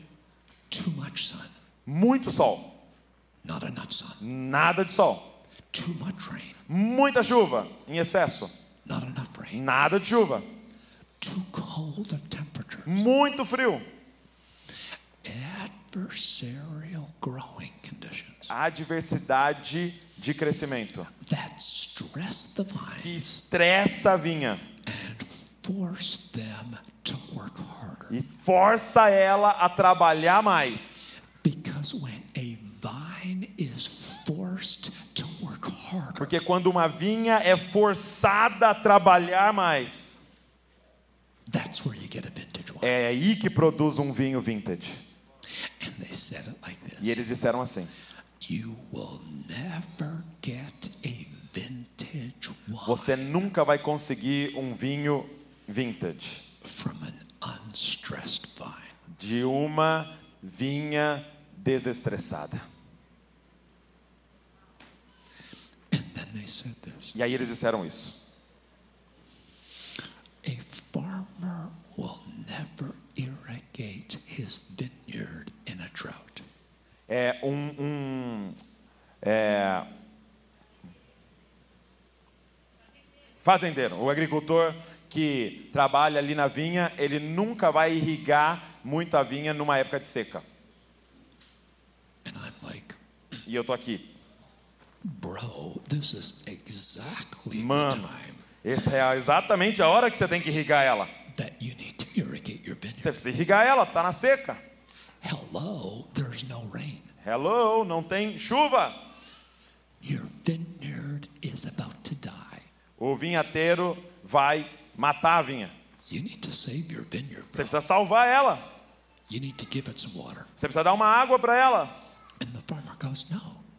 Too much sun, muito sol, not enough sun. nada de sol. Too much rain, Muita chuva em excesso, not enough rain. nada de chuva. Too cold of temperature. Muito frio, Adversarial growing conditions adversidade de crescimento that stress the que estressa a vinha and force them to work harder. e força ela a trabalhar mais. Because when a vine is forced to work harder, Porque quando uma vinha é forçada a trabalhar mais, that's where you get a vintage wine. é aí que produz um vinho vintage. And they said it like this E eles disseram assim: You will never get a vintage wine você nunca vai conseguir um vinho vintage from an unstressed vine. de uma vinha desestressada. And then they said this E aí eles disseram isso. A farmer will never irrigate his vineyard in a drought. É um, um é, fazendeiro, o agricultor que trabalha ali na vinha, ele nunca vai irrigar muito a vinha numa época de seca. And I'm like, E eu tô aqui, bro, this is exactly mano, essa é exatamente a hora que você tem que irrigar ela. Você precisa irrigar ela, tá na seca. Hello, there's no rain. Hello, não tem chuva. Your vineyard is about to die. O vinhateiro vai matar a vinha. You need to save your vineyard. Você precisa salvar ela. You need to give it some water. Você precisa dar uma água para ela.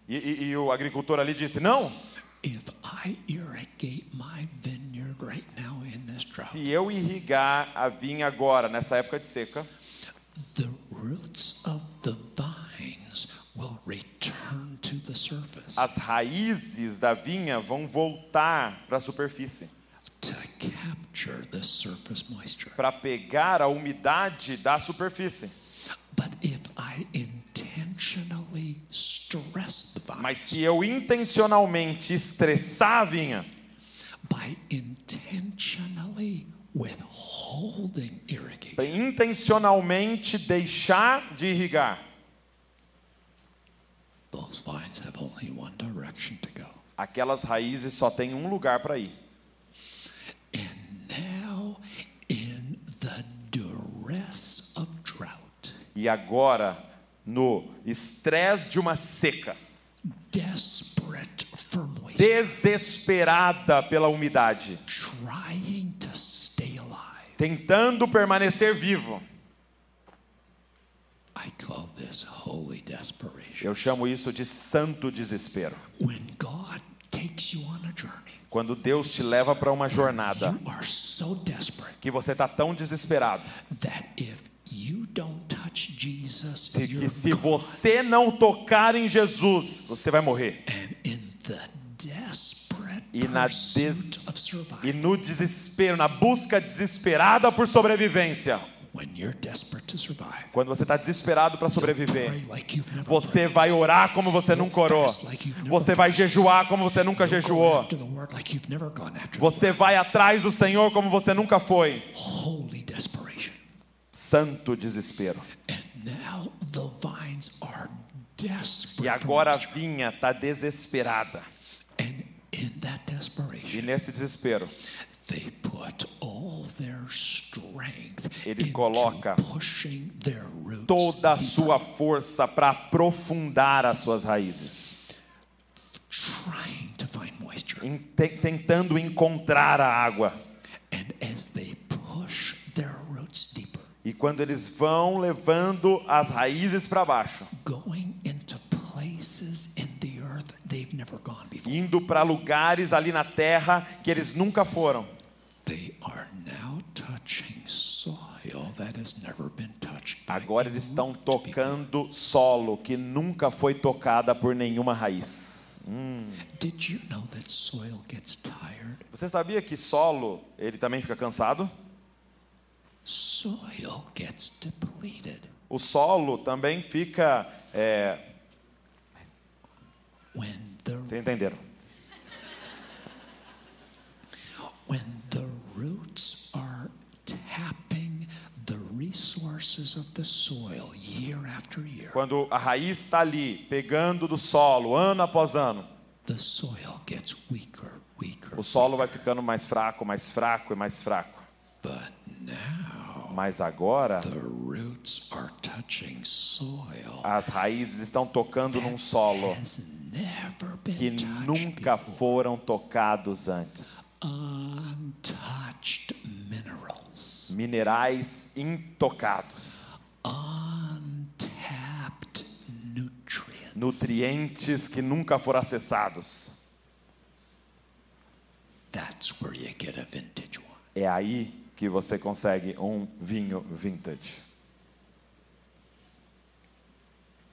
E, e- e o agricultor ali disse: Não, se eu irrigar a vinha agora, nessa época de seca, the roots of the vines will return to the surface as raízes da vinha vão voltar para a superfície to capture the surface moisture. Para pegar a umidade da superfície. But if I intentionally stress the vine Mas se eu intencionalmente estressar a vinha, by intentionally withholding irrigation, intencionalmente deixar de irrigar, those vines have only one direction to go. aquelas raízes só têm um lugar para ir. And now, in the duress of drought, E agora, no estresse de uma seca, desesperada pela umidade, tentando permanecer vivo. Eu chamo isso de santo desespero. Quando Deus te leva para uma jornada. que você está tão desesperado Que, se você não tocar em Jesus, você vai morrer. E na des- E no desespero, na busca desesperada por sobrevivência, quando você está desesperado para sobreviver, você vai orar como você nunca orou. Você vai jejuar como você nunca jejuou. Você vai atrás do Senhor como você nunca foi. Santo desespero. And now the vines are desperate. E agora a vinha está desesperada. And in that E desperation, nesse desespero, they put all their strength Ele coloca toda a sua força para aprofundar as suas raízes, tentando encontrar a água. And as they push their roots deeper, E quando eles vão levando as raízes para baixo, indo para lugares ali na terra que eles nunca foram, agora eles estão tocando solo que nunca foi tocada por nenhuma raiz. Tired? Você sabia que solo ele também fica cansado? Soil gets depleted O solo também fica. É, when the vocês entenderam? when the roots are tapping the resources of the soil year after year. Quando a raiz está ali, pegando do solo, ano após ano, The soil gets weaker, weaker. o solo vai ficando mais fraco, mais fraco e mais fraco. But Mas agora, as raízes estão tocando num solo que nunca foram tocados antes. Minerais intocados, nutrientes que nunca foram acessados. É aí que você consegue um vinho vintage.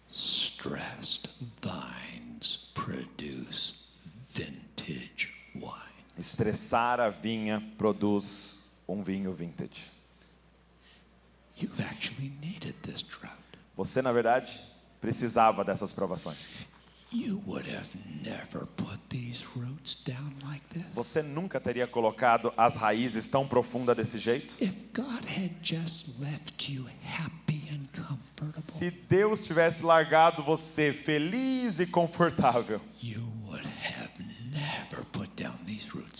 Stressed vines produce vintage wine. Estressar a vinha produz um vinho vintage. You've actually needed this drought. Você, na verdade, precisava dessas provações. Você nunca teria colocado as raízes tão profundas desse jeito? Se Deus tivesse largado você feliz e confortável,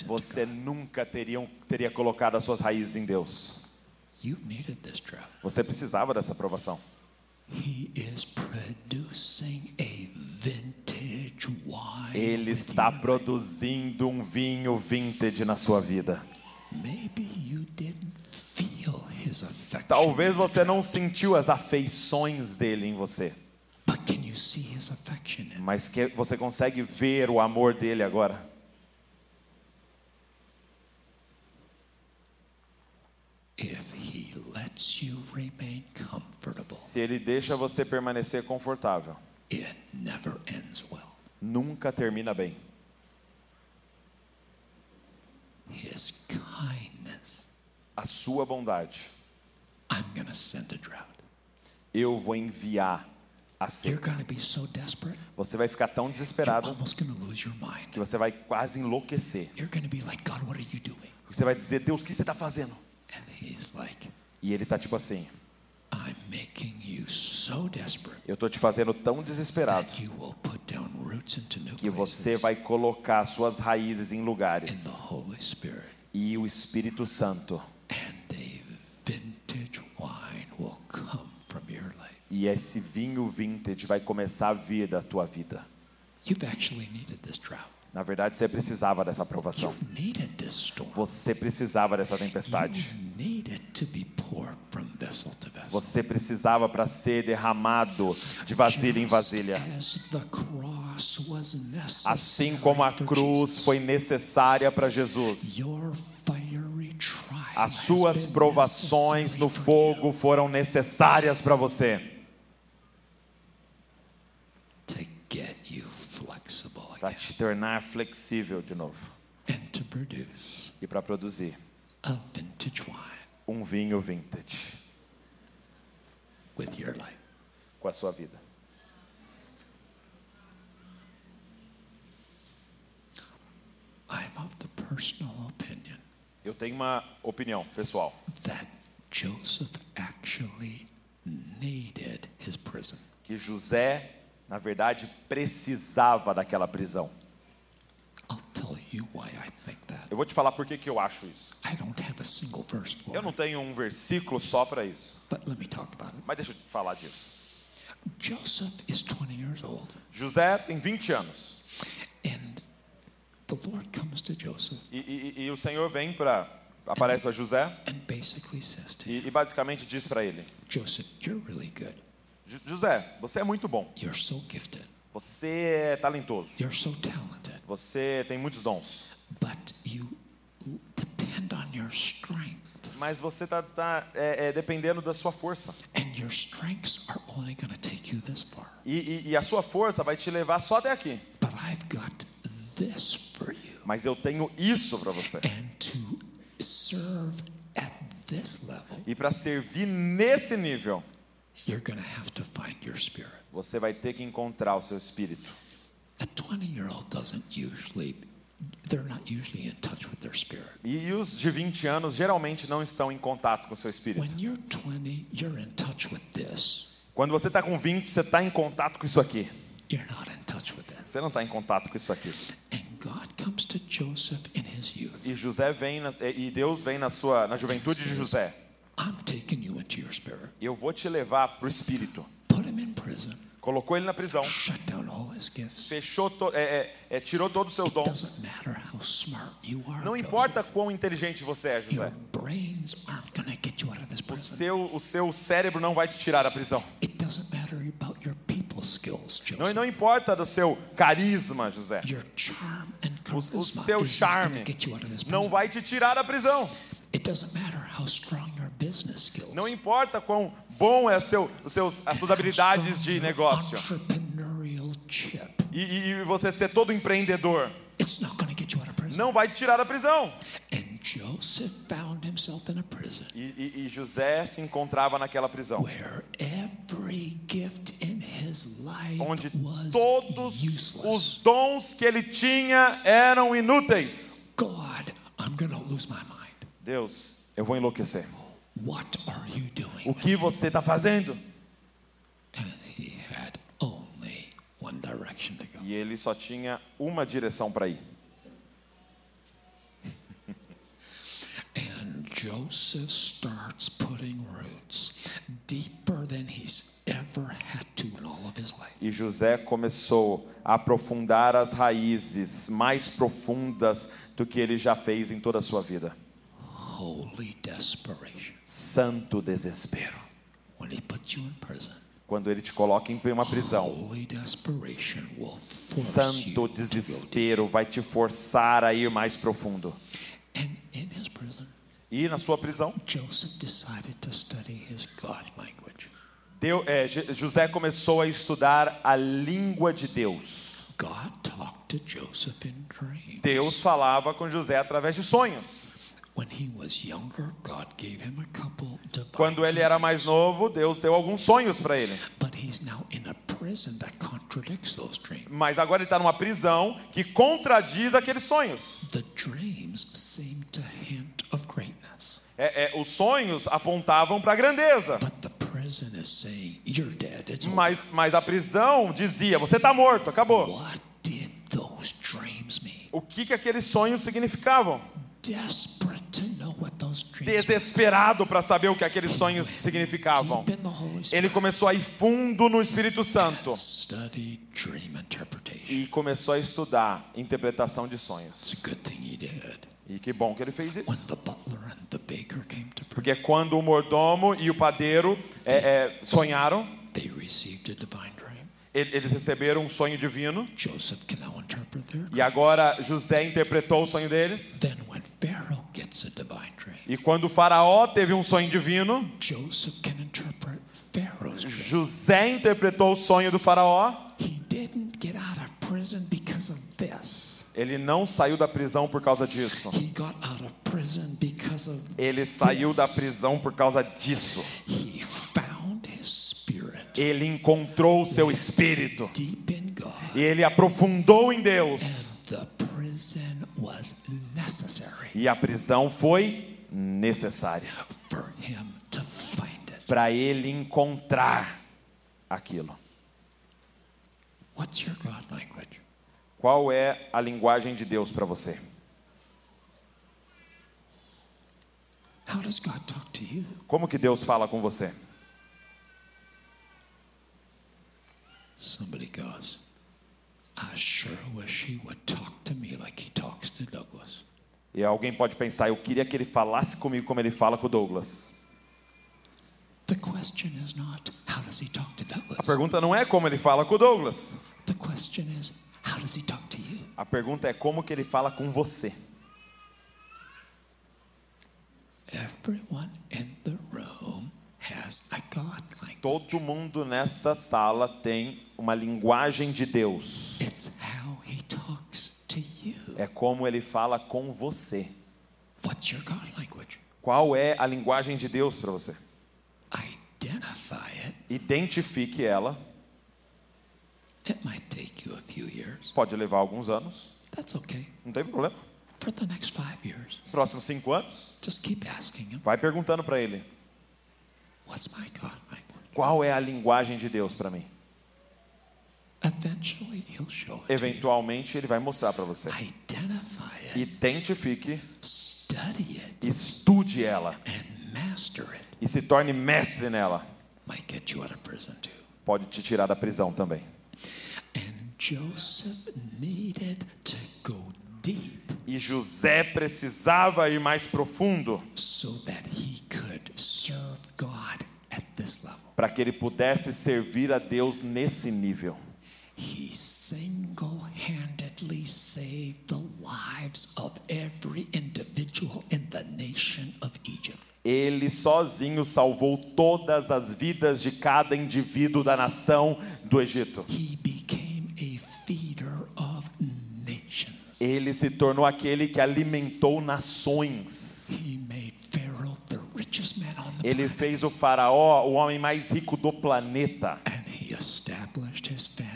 você nunca teria, teria colocado as suas raízes em Deus. Você precisava dessa aprovação. Ele está produzindo um vinho vintage na sua vida. Talvez você não sentiu as afeições dele em você, mas que você consegue ver o amor dele agora. Se ele deixa você permanecer confortável, It never ends well. nunca termina bem. His kindness. A sua bondade, I'm to send a drought. eu vou enviar a seca. so desperate, Você vai ficar tão desesperado que você vai quase enlouquecer. Like, God, what are you doing? Você vai dizer, Deus, o que você está fazendo? And he's like, E ele está tipo assim, eu estou te fazendo tão desesperado que você vai colocar suas raízes em lugares the Holy Spirit. e o Espírito Santo And a vintage wine will come from your life. e esse vinho vintage vai começar a vir da tua vida. You've actually needed this drought. Na verdade, você precisava dessa aprovação. Você precisava dessa tempestade. You needed to be poured from vessel to vessel. Você precisava para ser derramado de vasilha em vasilha. Assim como a cruz foi necessária para Jesus, as suas provações no fogo foram necessárias para você, para te tornar flexível de novo. And to produce e para produzir. a vintage wine. Um vinho vintage with your life. com a sua vida. I'm of the personal opinion Eu tenho uma opinião pessoal. that Joseph actually needed his prison. que José, na verdade, precisava daquela prisão. I'll tell you why I. Eu vou te falar por que, que eu acho isso. I don't have a single verse for Eu não tenho um versículo só para isso, but let me talk about it. mas deixa eu te falar disso. Joseph is 20 years old, José tem 20 anos and the Lord comes to Joseph e, e- e o Senhor vem para aparece para José and basically says to him, e, e basicamente diz para ele: Joseph, you're really good. "Ju- José, você é muito bom, You're so gifted. você é talentoso, You're so talented. você tem muitos dons, But you depend on your strength. mas você tá, tá é, é, dependendo da sua força And your strengths are only going to take you this far. e, e- e a sua força vai te levar só até aqui. But I've got this for you. Mas eu tenho isso para você. And to serve at this level, E para servir nesse nível, you're to have to find your spirit. você vai ter que encontrar o seu espírito. A 20 year old doesn't usually, they're not usually in touch with their spirit. E, os de 20 anos geralmente não estão em contato com o seu espírito. When you're 20, you're in touch with this. Quando você está com 20, você está em contato com isso aqui. You're not in touch with this. Você não está em contato com isso aqui. And God comes to Joseph in his youth. E José vem e Deus vem na sua na juventude de José. I'm taking you into your spirit. Eu vou te levar para o espírito. Put him in prison. Colocou ele na prisão, Shut fechou, to- é, é, é, tirou todos os seus dons. Não importa quão inteligente você é, Your José. O seu, o seu cérebro não vai te tirar da prisão. Não, não importa do seu carisma, José. O, seu charme não vai te tirar da prisão. It doesn't matter how strong your business skills. Não importa quão bom é seu, os seus, as suas habilidades de negócio. E, e- você ser todo empreendedor. It's not going to get you out of prison. Não vai te tirar da prisão. And Joseph found himself in a prison E, e- e José se encontrava naquela prisão. Onde todos os dons que ele tinha eram inúteis. Deus, eu vou enlouquecer. O que você está fazendo? And he had only one direction to go. E ele só tinha uma direção para ir. And Joseph starts putting roots deeper than he's ever had to in all of his life. E José começou a aprofundar as raízes mais profundas do que ele já fez em toda a sua vida. Holy desperation. Santo desespero. When he puts you in prison, Quando ele te coloca em uma prisão, santo desespero vai te forçar a ir mais profundo. E na sua prisão, Joseph decided to study his God language. Deu- é, José começou a estudar a língua de Deus. Deus falava com José através de sonhos. Quando ele era mais novo, Deus deu alguns sonhos para ele. But he's now in a prison that contradicts those dreams. Mas agora ele está numa prisão que contradiz aqueles sonhos. É, é, os sonhos apontavam para a grandeza. but the prison is saying, You're dead. It's over." Mas, mas a prisão dizia: você está morto, acabou. O que, que aqueles sonhos significavam? Desesperado para saber o que aqueles sonhos significavam. Ele começou a ir fundo no Espírito Santo e começou a estudar interpretação de sonhos. E que bom que ele fez isso. Porque quando o mordomo e o padeiro é, é, sonharam, eles receberam um sonho divino. E agora José interpretou o sonho deles. Then when Pharaoh gets a divine dream, E quando o faraó teve um sonho divino. José interpretou o sonho do faraó. Ele não saiu da prisão por causa disso. Ele saiu da prisão por causa disso. Ele encontrou o seu espírito. E ele aprofundou em Deus. The prison was necessary E a prisão foi necessária para ele encontrar aquilo. Qual é a linguagem de Deus para você? Como que Deus fala com você? Somebody goes, I sure wish he would talk to me like he talks to Douglas. E alguém pode pensar, eu queria que ele falasse comigo como ele fala com o Douglas. The question is not, how does he talk to A pergunta não é como ele fala com o Douglas. The question is, how does he talk to you? A pergunta é como que ele fala com você. Everyone in the room has a God language. Todo mundo nessa sala tem uma linguagem de Deus. It's how he talks to you. É como ele fala com você. What's your God language? Qual é a linguagem de Deus para você? Identify it. Identifique ela. It might take you a few years. Pode levar alguns anos, That's okay. não tem problema. For the next five years, Próximos cinco anos, just keep asking him, vai perguntando para ele: What's my God language? qual é a linguagem de Deus para mim? Eventually, he'll show it. to you. Eventualmente ele vai mostrar para você. Identifique, estude ela e se torne mestre nela. Pode te tirar da prisão também. E José precisava ir mais profundo para que ele pudesse servir a Deus nesse nível. He single handedly saved the lives of every individual in the nation of Egypt. Ele sozinho salvou todas as vidas de cada indivíduo da nação do Egito. He became a feeder of nations. Ele se tornou aquele que alimentou nações. He made Pharaoh the richest man on the Ele planet. fez o faraó o homem mais rico do planeta. And he established his family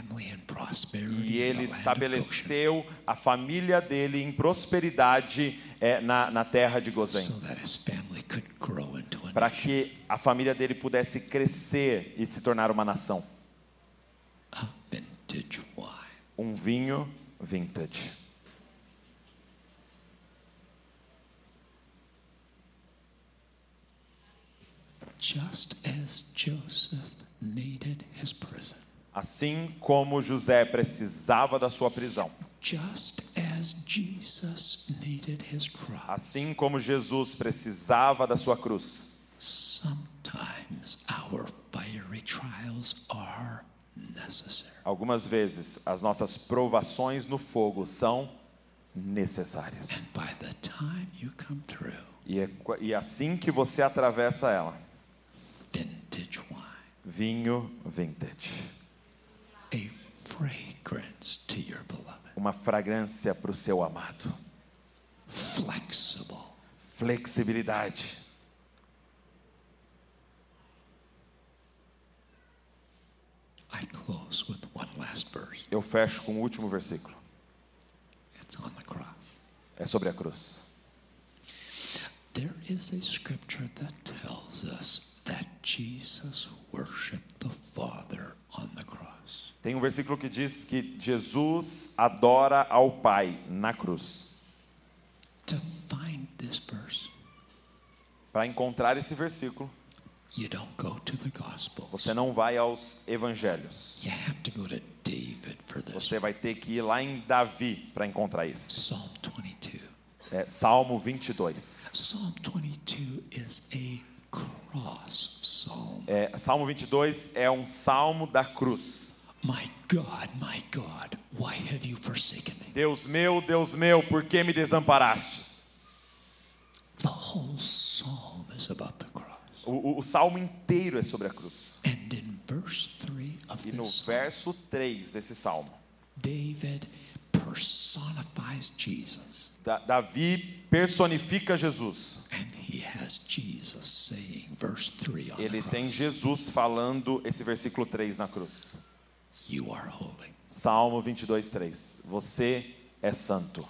E ele estabeleceu a família dele em prosperidade é, na, na terra de Gozém. Para que a família dele pudesse crescer e se tornar uma nação. Um vinho vintage. Just as Joseph needed his prison, Assim como José precisava da sua prisão. just as Jesus needed his cross, Assim como Jesus precisava da sua cruz. sometimes our fiery trials are necessary. Algumas vezes as nossas provações no fogo são necessárias. And by the time you come through, E, é e assim que você atravessa ela, vinho vintage. a fragrance to your beloved, Uma fragrância para o seu amado. flexible, Flexibilidade. I close with one last verse. Eu fecho com o último versículo. It's on the cross. É sobre a cruz. There is a scripture that tells us that Jesus worshiped the Father on the cross. Tem um versículo que diz que Jesus adora ao Pai na cruz. Para encontrar esse versículo, you don't go to the Gospels. você não vai aos evangelhos. You have to go to David for this Você vai ter que ir lá em Davi para encontrar isso. Psalm 22. É, Salmo 22. Psalm 22 is a cross psalm. É, Salmo 22 é um salmo da cruz. God, my God, why have you forsaken me? Deus meu, Deus meu, por que me desamparastes? The whole psalm is about the cross. O, o- o salmo inteiro é sobre a cruz. And in verse 3 of E no this verso 3 desse salmo, David personifies Jesus. Da- Davi personifica Jesus. And he has Jesus saying, verse 3 on Ele tem Jesus falando esse versículo 3 na cruz. You are holy. Salmo 22, 3. Você é santo,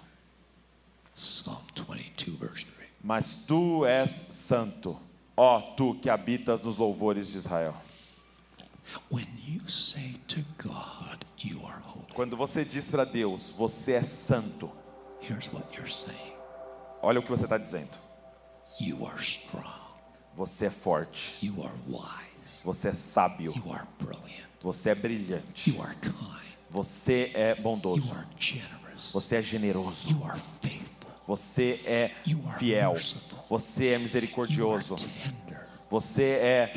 Psalm 22, verse 3. mas tu és santo, ó tu que habitas nos louvores de Israel. When you say to God, You are holy, Quando você diz para Deus, você é santo, here's what you're saying olha o que você está dizendo. You are strong, Você é forte, you are wise, você é sábio, you are brilliant, você é brilhante, você é bondoso, você é generoso, você é fiel, você é misericordioso, você é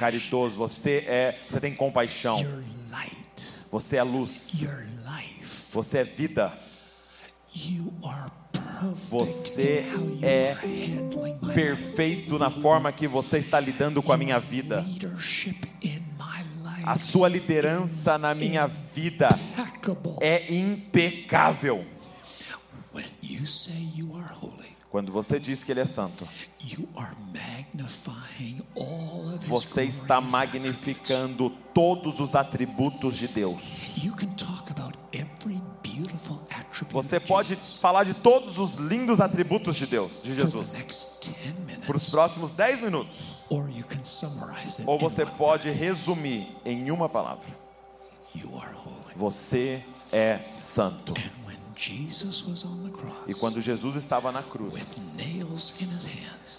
caridoso, você é, você tem compaixão, você é luz, você é vida, Você é perfeito na forma que você está lidando com a minha vida. A sua liderança na minha vida é impecável. Quando você diz que ele é santo, você está magnificando todos os atributos de Deus. Você pode falar de todos os lindos atributos de Deus, de Jesus, next 10 minutes. por os próximos 10 minutos. Ou você pode resumir em uma palavra. Você é santo. E quando Jesus estava na cruz,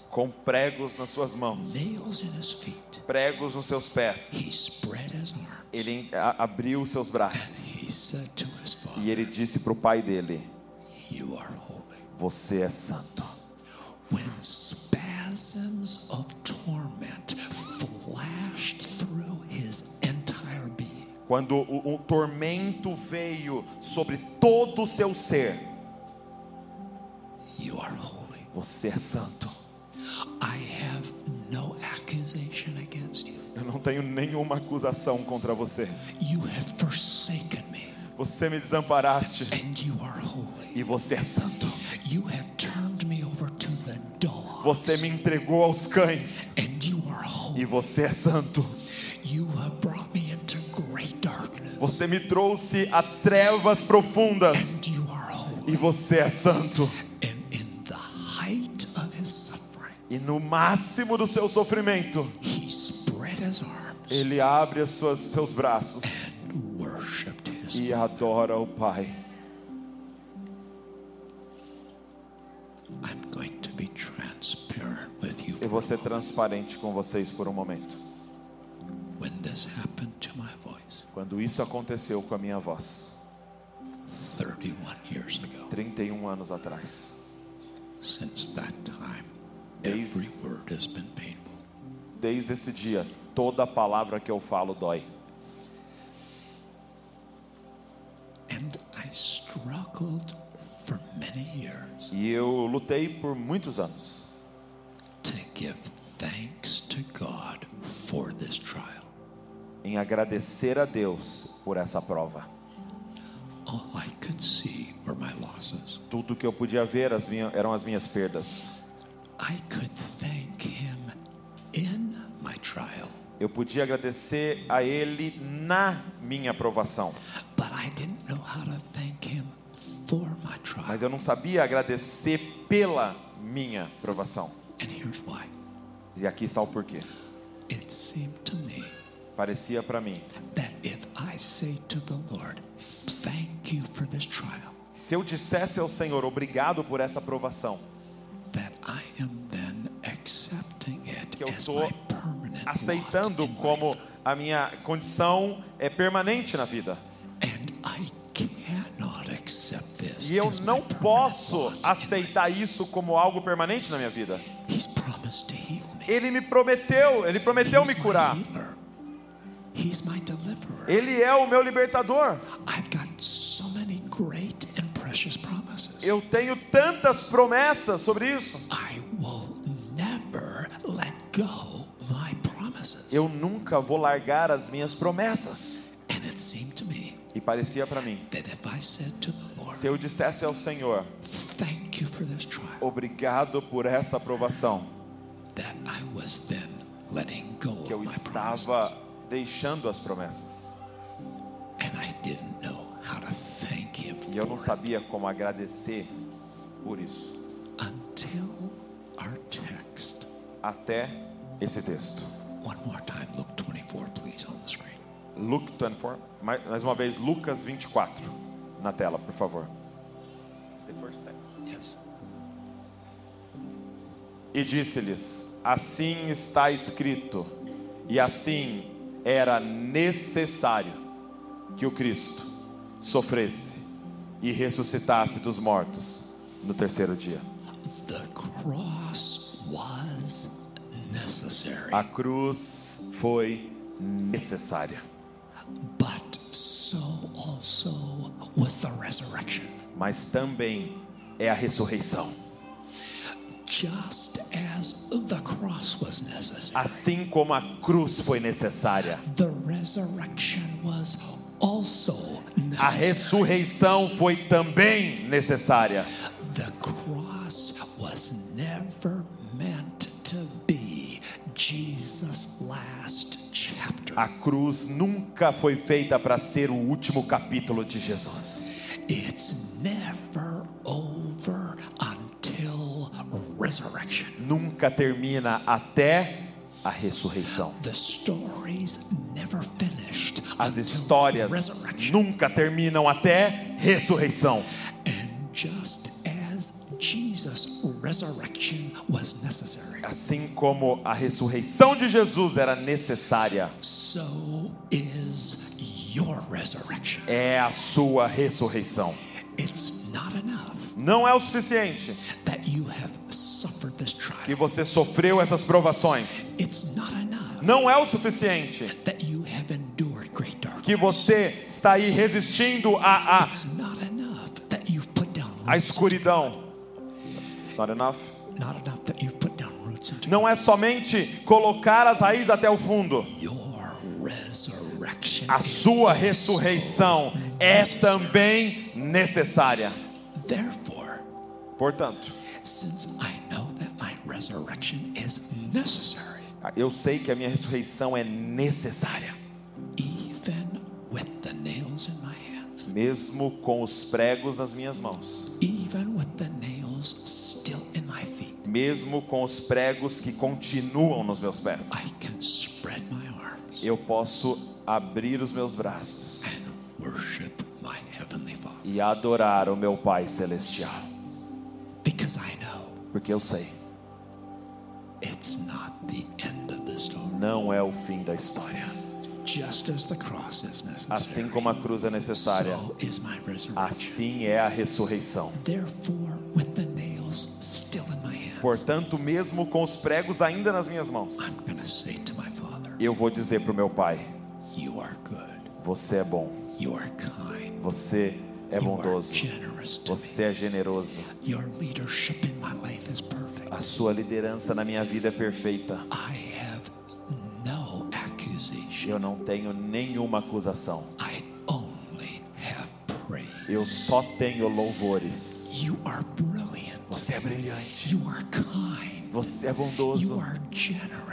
com pregos nas suas mãos, pregos nos seus pés, ele abriu os seus braços e ele disse para o pai dele. Você é santo. Spasms of torment flashed through his entire being, Quando o, o tormento veio sobre todo o seu ser, you are holy. você é santo. I have no accusation against you. Eu não tenho nenhuma acusação contra você. You have forsaken me, Você me desamparaste and you are holy. e você é santo. You have Você me entregou aos cães and you are holy. e você é santo. You have brought me into great darkness, Você me trouxe a trevas profundas and you are holy. e você é santo. E no máximo do seu sofrimento, ele abre os seus, seus braços e adora o Pai. I'm going to be. Eu vou ser transparente com vocês por um momento. Quando isso aconteceu com a minha voz, 31 years ago, 31 anos atrás, Desde- desde esse dia, toda palavra que eu falo dói. E eu lutei por muitos anos give thanks to God for this trial. em agradecer a Deus por essa prova. All I could see were my losses. Tudo que eu podia ver as eram as minhas perdas. I could thank Him in my trial, Eu podia agradecer a Ele na minha provação, but I didn't know how to thank Him for my trial. mas eu não sabia agradecer pela minha provação. And here's why. E aqui está o porquê. It seemed to me Parecia para mim, that if I say to the Lord, thank you for this trial, se eu dissesse ao Senhor obrigado por essa provação, that I am then accepting it Que eu permanent aceitando como a minha condição é permanente na vida. And I this E eu não posso aceitar isso como algo permanente na minha vida. Ele me prometeu, ele prometeu me curar. Ele é o meu libertador. Eu tenho tantas promessas sobre isso. Eu nunca vou largar as minhas promessas. E parecia para mim, se eu dissesse ao Senhor, obrigado por essa aprovação, that I was then letting go que eu estava deixando as promessas. And I didn't know how to thank him E eu não sabia como agradecer por isso. until our text. Até esse texto. One more time, Luke 24, please, on the screen. Luke 24, mais mais uma vez, Lucas 24, na tela, por favor. It's the first text. Yes. E disse-lhes: Assim está escrito, e assim era necessário que o Cristo sofresse e ressuscitasse dos mortos no terceiro dia. The cross was necessary, A cruz foi necessária, but so also was the resurrection. mas também é a ressurreição. Just as the cross was necessary, Assim como a cruz foi necessária, the resurrection was also a necessary. ressurreição foi também necessária. The cross was never meant to be Jesus' last chapter. A cruz nunca foi feita para ser o último capítulo de Jesus. It's never Nunca termina até a ressurreição. The stories never finished As histórias nunca terminam até ressurreição. And just as Jesus' resurrection was necessary, Assim como a ressurreição de Jesus era necessária, so is your resurrection. é a sua ressurreição. It's not enough Não é o suficiente that you have. Que você sofreu essas provações. Não é o suficiente que você está aí resistindo down à roots. escuridão. Não é somente colocar as raízes até o fundo. A sua ressurreição é também necessária. Portanto, resurrection is necessary, eu sei que a minha ressurreição é necessária, even with the nails in my hands, mesmo com os pregos nas minhas mãos, even with the nails still in my feet, mesmo com os pregos que continuam nos meus pés. I can spread my arms Eu posso abrir os meus braços and worship my heavenly Father. e adorar o meu Pai celestial, because I know porque eu sei, não é o fim da história. Just as the cross is Assim necessary, como a cruz é necessária, so is my resurrection. assim é a ressurreição. Therefore, with the nails still in my hands, Portanto, mesmo com os pregos ainda nas minhas mãos, I'm going to say to my Father, eu vou dizer para o meu Pai: You are good. Você é bom, You are kind. você é you are bondoso, você é generoso. A sua liderança na minha vida é perfeita. Eu não tenho nenhuma acusação. Eu só tenho louvores. Você é brilhante. Você é bondoso.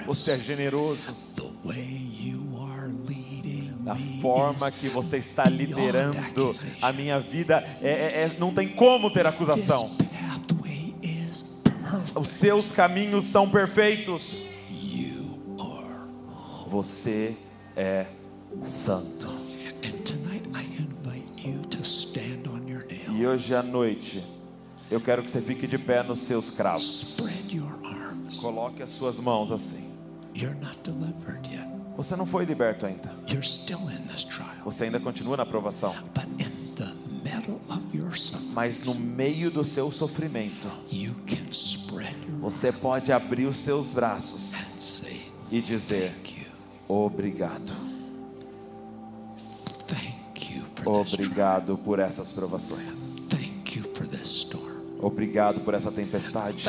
Você é generoso. The way you are leading A me forma que você está liderando a minha vida é, é- é- não tem como ter acusação. Os seus caminhos são perfeitos. Você é santo. E hoje à noite, eu quero que você fique de pé nos seus cravos. Coloque as suas mãos assim. Você não foi liberto ainda. Você ainda continua na provação. Mas no meio do seu sofrimento, você pode abrir os seus braços e dizer. Obrigado. Obrigado por essas provações. Obrigado por essa tempestade.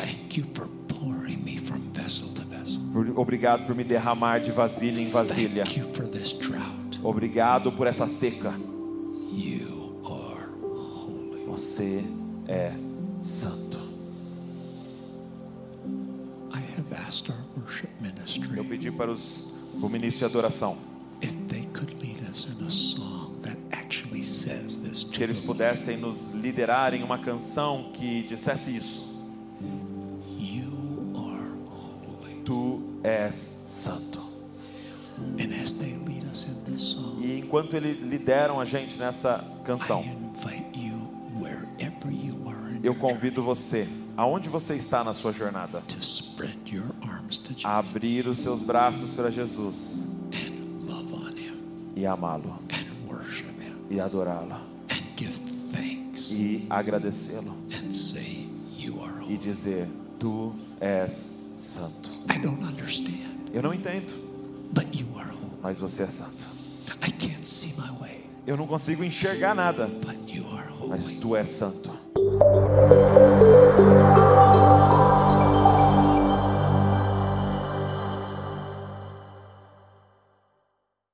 Obrigado por me derramar de vasilha em vasilha. Obrigado por essa seca. Você é ministry pedi para os, o ministro de adoração to eles pudessem nos liderar em uma canção que dissesse isso. Tu és santo. And as they lead us in this song, E enquanto eles lideram a gente nessa canção, eu convido você, aonde você está na sua jornada, abrir os seus braços para Jesus. E amá-lo. E adorá-lo. E agradecê-lo. E dizer: Tu és santo. Eu não entendo, mas você é santo. Eu não consigo enxergar nada, mas tu és santo.